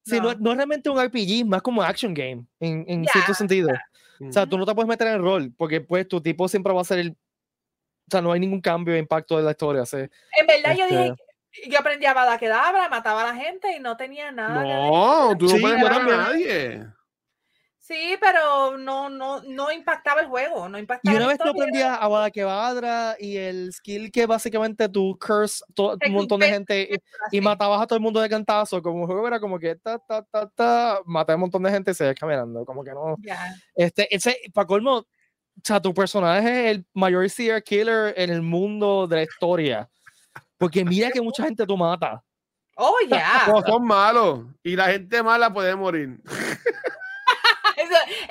Sí, no. no, es realmente un RPG, más como action game, en, en cierto sentido. O sea, tú no te puedes meter en el rol, porque pues tu tipo siempre va a ser el... O sea, no hay ningún cambio de impacto de la historia. En verdad, yo dije, este yo aprendí a Badakedabra, mataba a la gente y no tenía nada. No, tú no puedes matar a nadie. Sí, pero no, no, no impactaba el juego, no impactaba Y una vez tú aprendías a Kevadra y el skill que básicamente tú curse todo, un montón de gente y, matabas a todo el mundo de cantazo, como un juego era como que ta, ta, ta, ta, maté a un montón de gente y se caminando, como que no. Este, ese, para colmo, o sea, tu personaje es el mayor serial killer en el mundo de la historia. Porque mira que mucha gente tú mata. Oh, ya. son malos y la gente mala puede morir.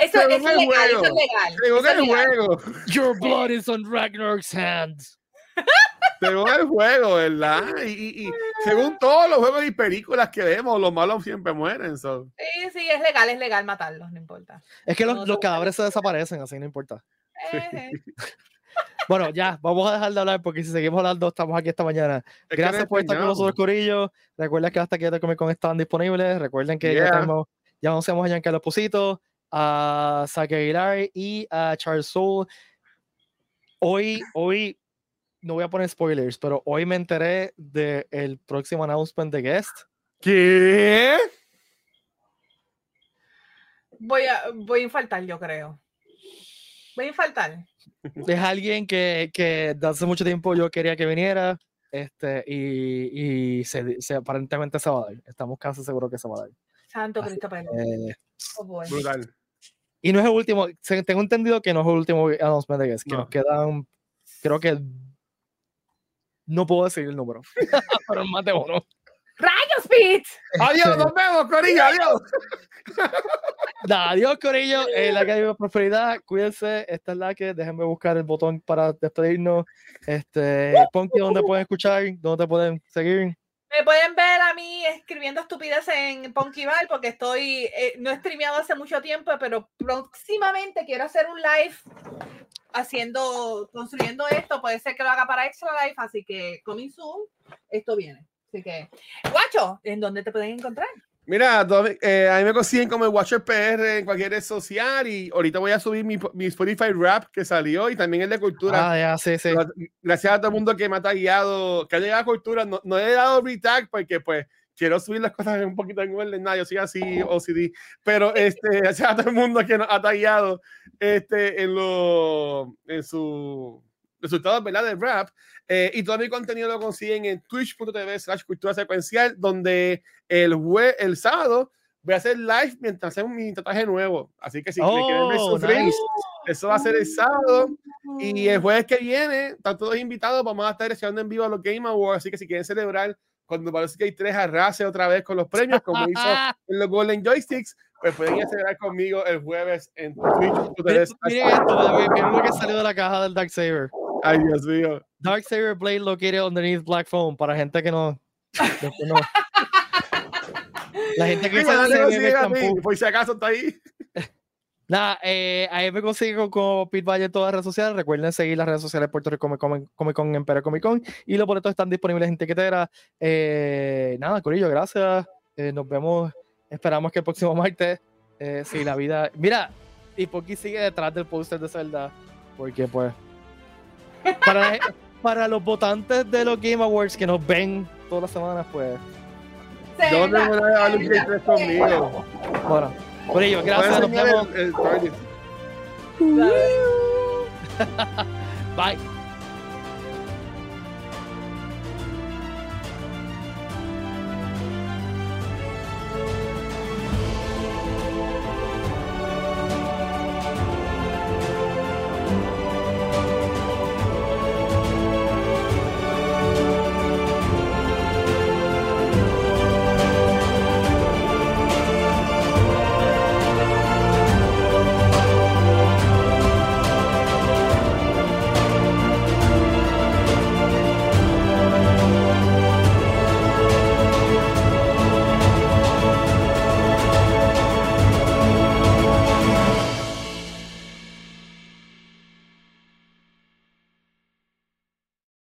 Eso, es legal, eso es legal. Según el juego. Your blood is on Ragnarok's hands. Según el juego, ¿verdad? Y, y, según todos los juegos y películas que vemos, los malos siempre mueren. So. Sí, sí, es legal, es legal matarlos, no importa. Es que los, los cadáveres se desaparecen, así no importa. Eh. Bueno, ya, vamos a dejar de hablar porque si seguimos hablando, estamos aquí esta mañana. Gracias por estar con nosotros, Corillo. Recuerden que hasta aquí de Comic Con están disponibles. Recuerden que ya tenemos, ya anunciamos a Giancarlo Pusito a Saki Aguilar y a Charles Soul. Hoy, hoy, no voy a poner spoilers, pero hoy me enteré del el próximo announcement de Guest. ¿Qué? Voy a, voy a infaltar, yo creo. Voy a infaltar. Es alguien que, que de hace mucho tiempo yo quería que viniera. Este, y, y se, aparentemente se va a dar. Estamos casi seguros que se va a dar. Santo Cristo eh, oh, Brutal. Y no es el último, tengo entendido que no es el último announcement de Guest, que nos quedan, creo que no puedo decir el número, pero más de uno. ¡Rayos, Pete! Adiós, nos vemos, Corillo, adiós. adiós, Corillo. Eh, la que hay prosperidad, cuídense. Esta es la que, déjenme buscar el botón para despedirnos. Este, Ponky, ¿dónde pueden escuchar? ¿Dónde pueden seguir? Me pueden ver a mí escribiendo estupidez en Ponkyval porque estoy, eh, no he streameado hace mucho tiempo, pero próximamente quiero hacer un live haciendo, construyendo esto. Puede ser que lo haga para Extra Life, así que coming soon, esto viene. Así que, guacho, ¿en dónde te pueden encontrar? Mira, eh, a mí me consiguen como el Watcher PR en cualquier red social y ahorita voy a subir mi, mi Spotify Rap que salió y también el de Cultura. Ah, ya, sí, sí. Gracias a todo el mundo que me ha tagueado, que ha llegado a Cultura. No, no he dado retag porque pues quiero subir las cosas un poquito en orden, nada, yo soy así OCD, pero este, gracias a todo el mundo que nos ha tagueado este, en, lo, en su resultados ¿verdad? de rap. Eh, y todo mi contenido lo consiguen en twitch.tv slash cultura secuencial, donde el, el sábado voy a hacer live mientras hacemos mi tatuaje nuevo. Así que si quieren ver oh, sufrir, eso va a ser el sábado. Y el jueves que viene, están todos invitados, vamos a estar reaccionando en vivo a los Game Awards. Así que si quieren celebrar, cuando parece que hay tres arrases otra vez con los premios, como hizo en los Golden Joysticks, pues pueden ir a celebrar conmigo el jueves en Twitch. Miren esto, miren lo que salió de la caja del Dark Saber. Ay, Dios mío. Dark Saber Blade located underneath Black Phone para gente que no. no. La gente que sabe Por si acaso está ahí. Nada, eh, ahí me consigo con Pete Valle en todas las redes sociales. Recuerden seguir las redes sociales de Puerto Rico Comic, Comic Con, Empera Comic Con. Y los boletos están disponibles en tiquetera. Eh, nada, Corillo, gracias. Eh, nos vemos. Esperamos que el próximo martes, eh, si la vida. Mira, y Poki sigue detrás del póster de Zelda. Porque, pues, para, para los votantes de los Game Awards que nos ven todas las semanas, pues. Este, Yo no tengo la- nada de un Play 3 conmigo. Bueno, por ello, gracias. Nos vemos. el- el. Bye.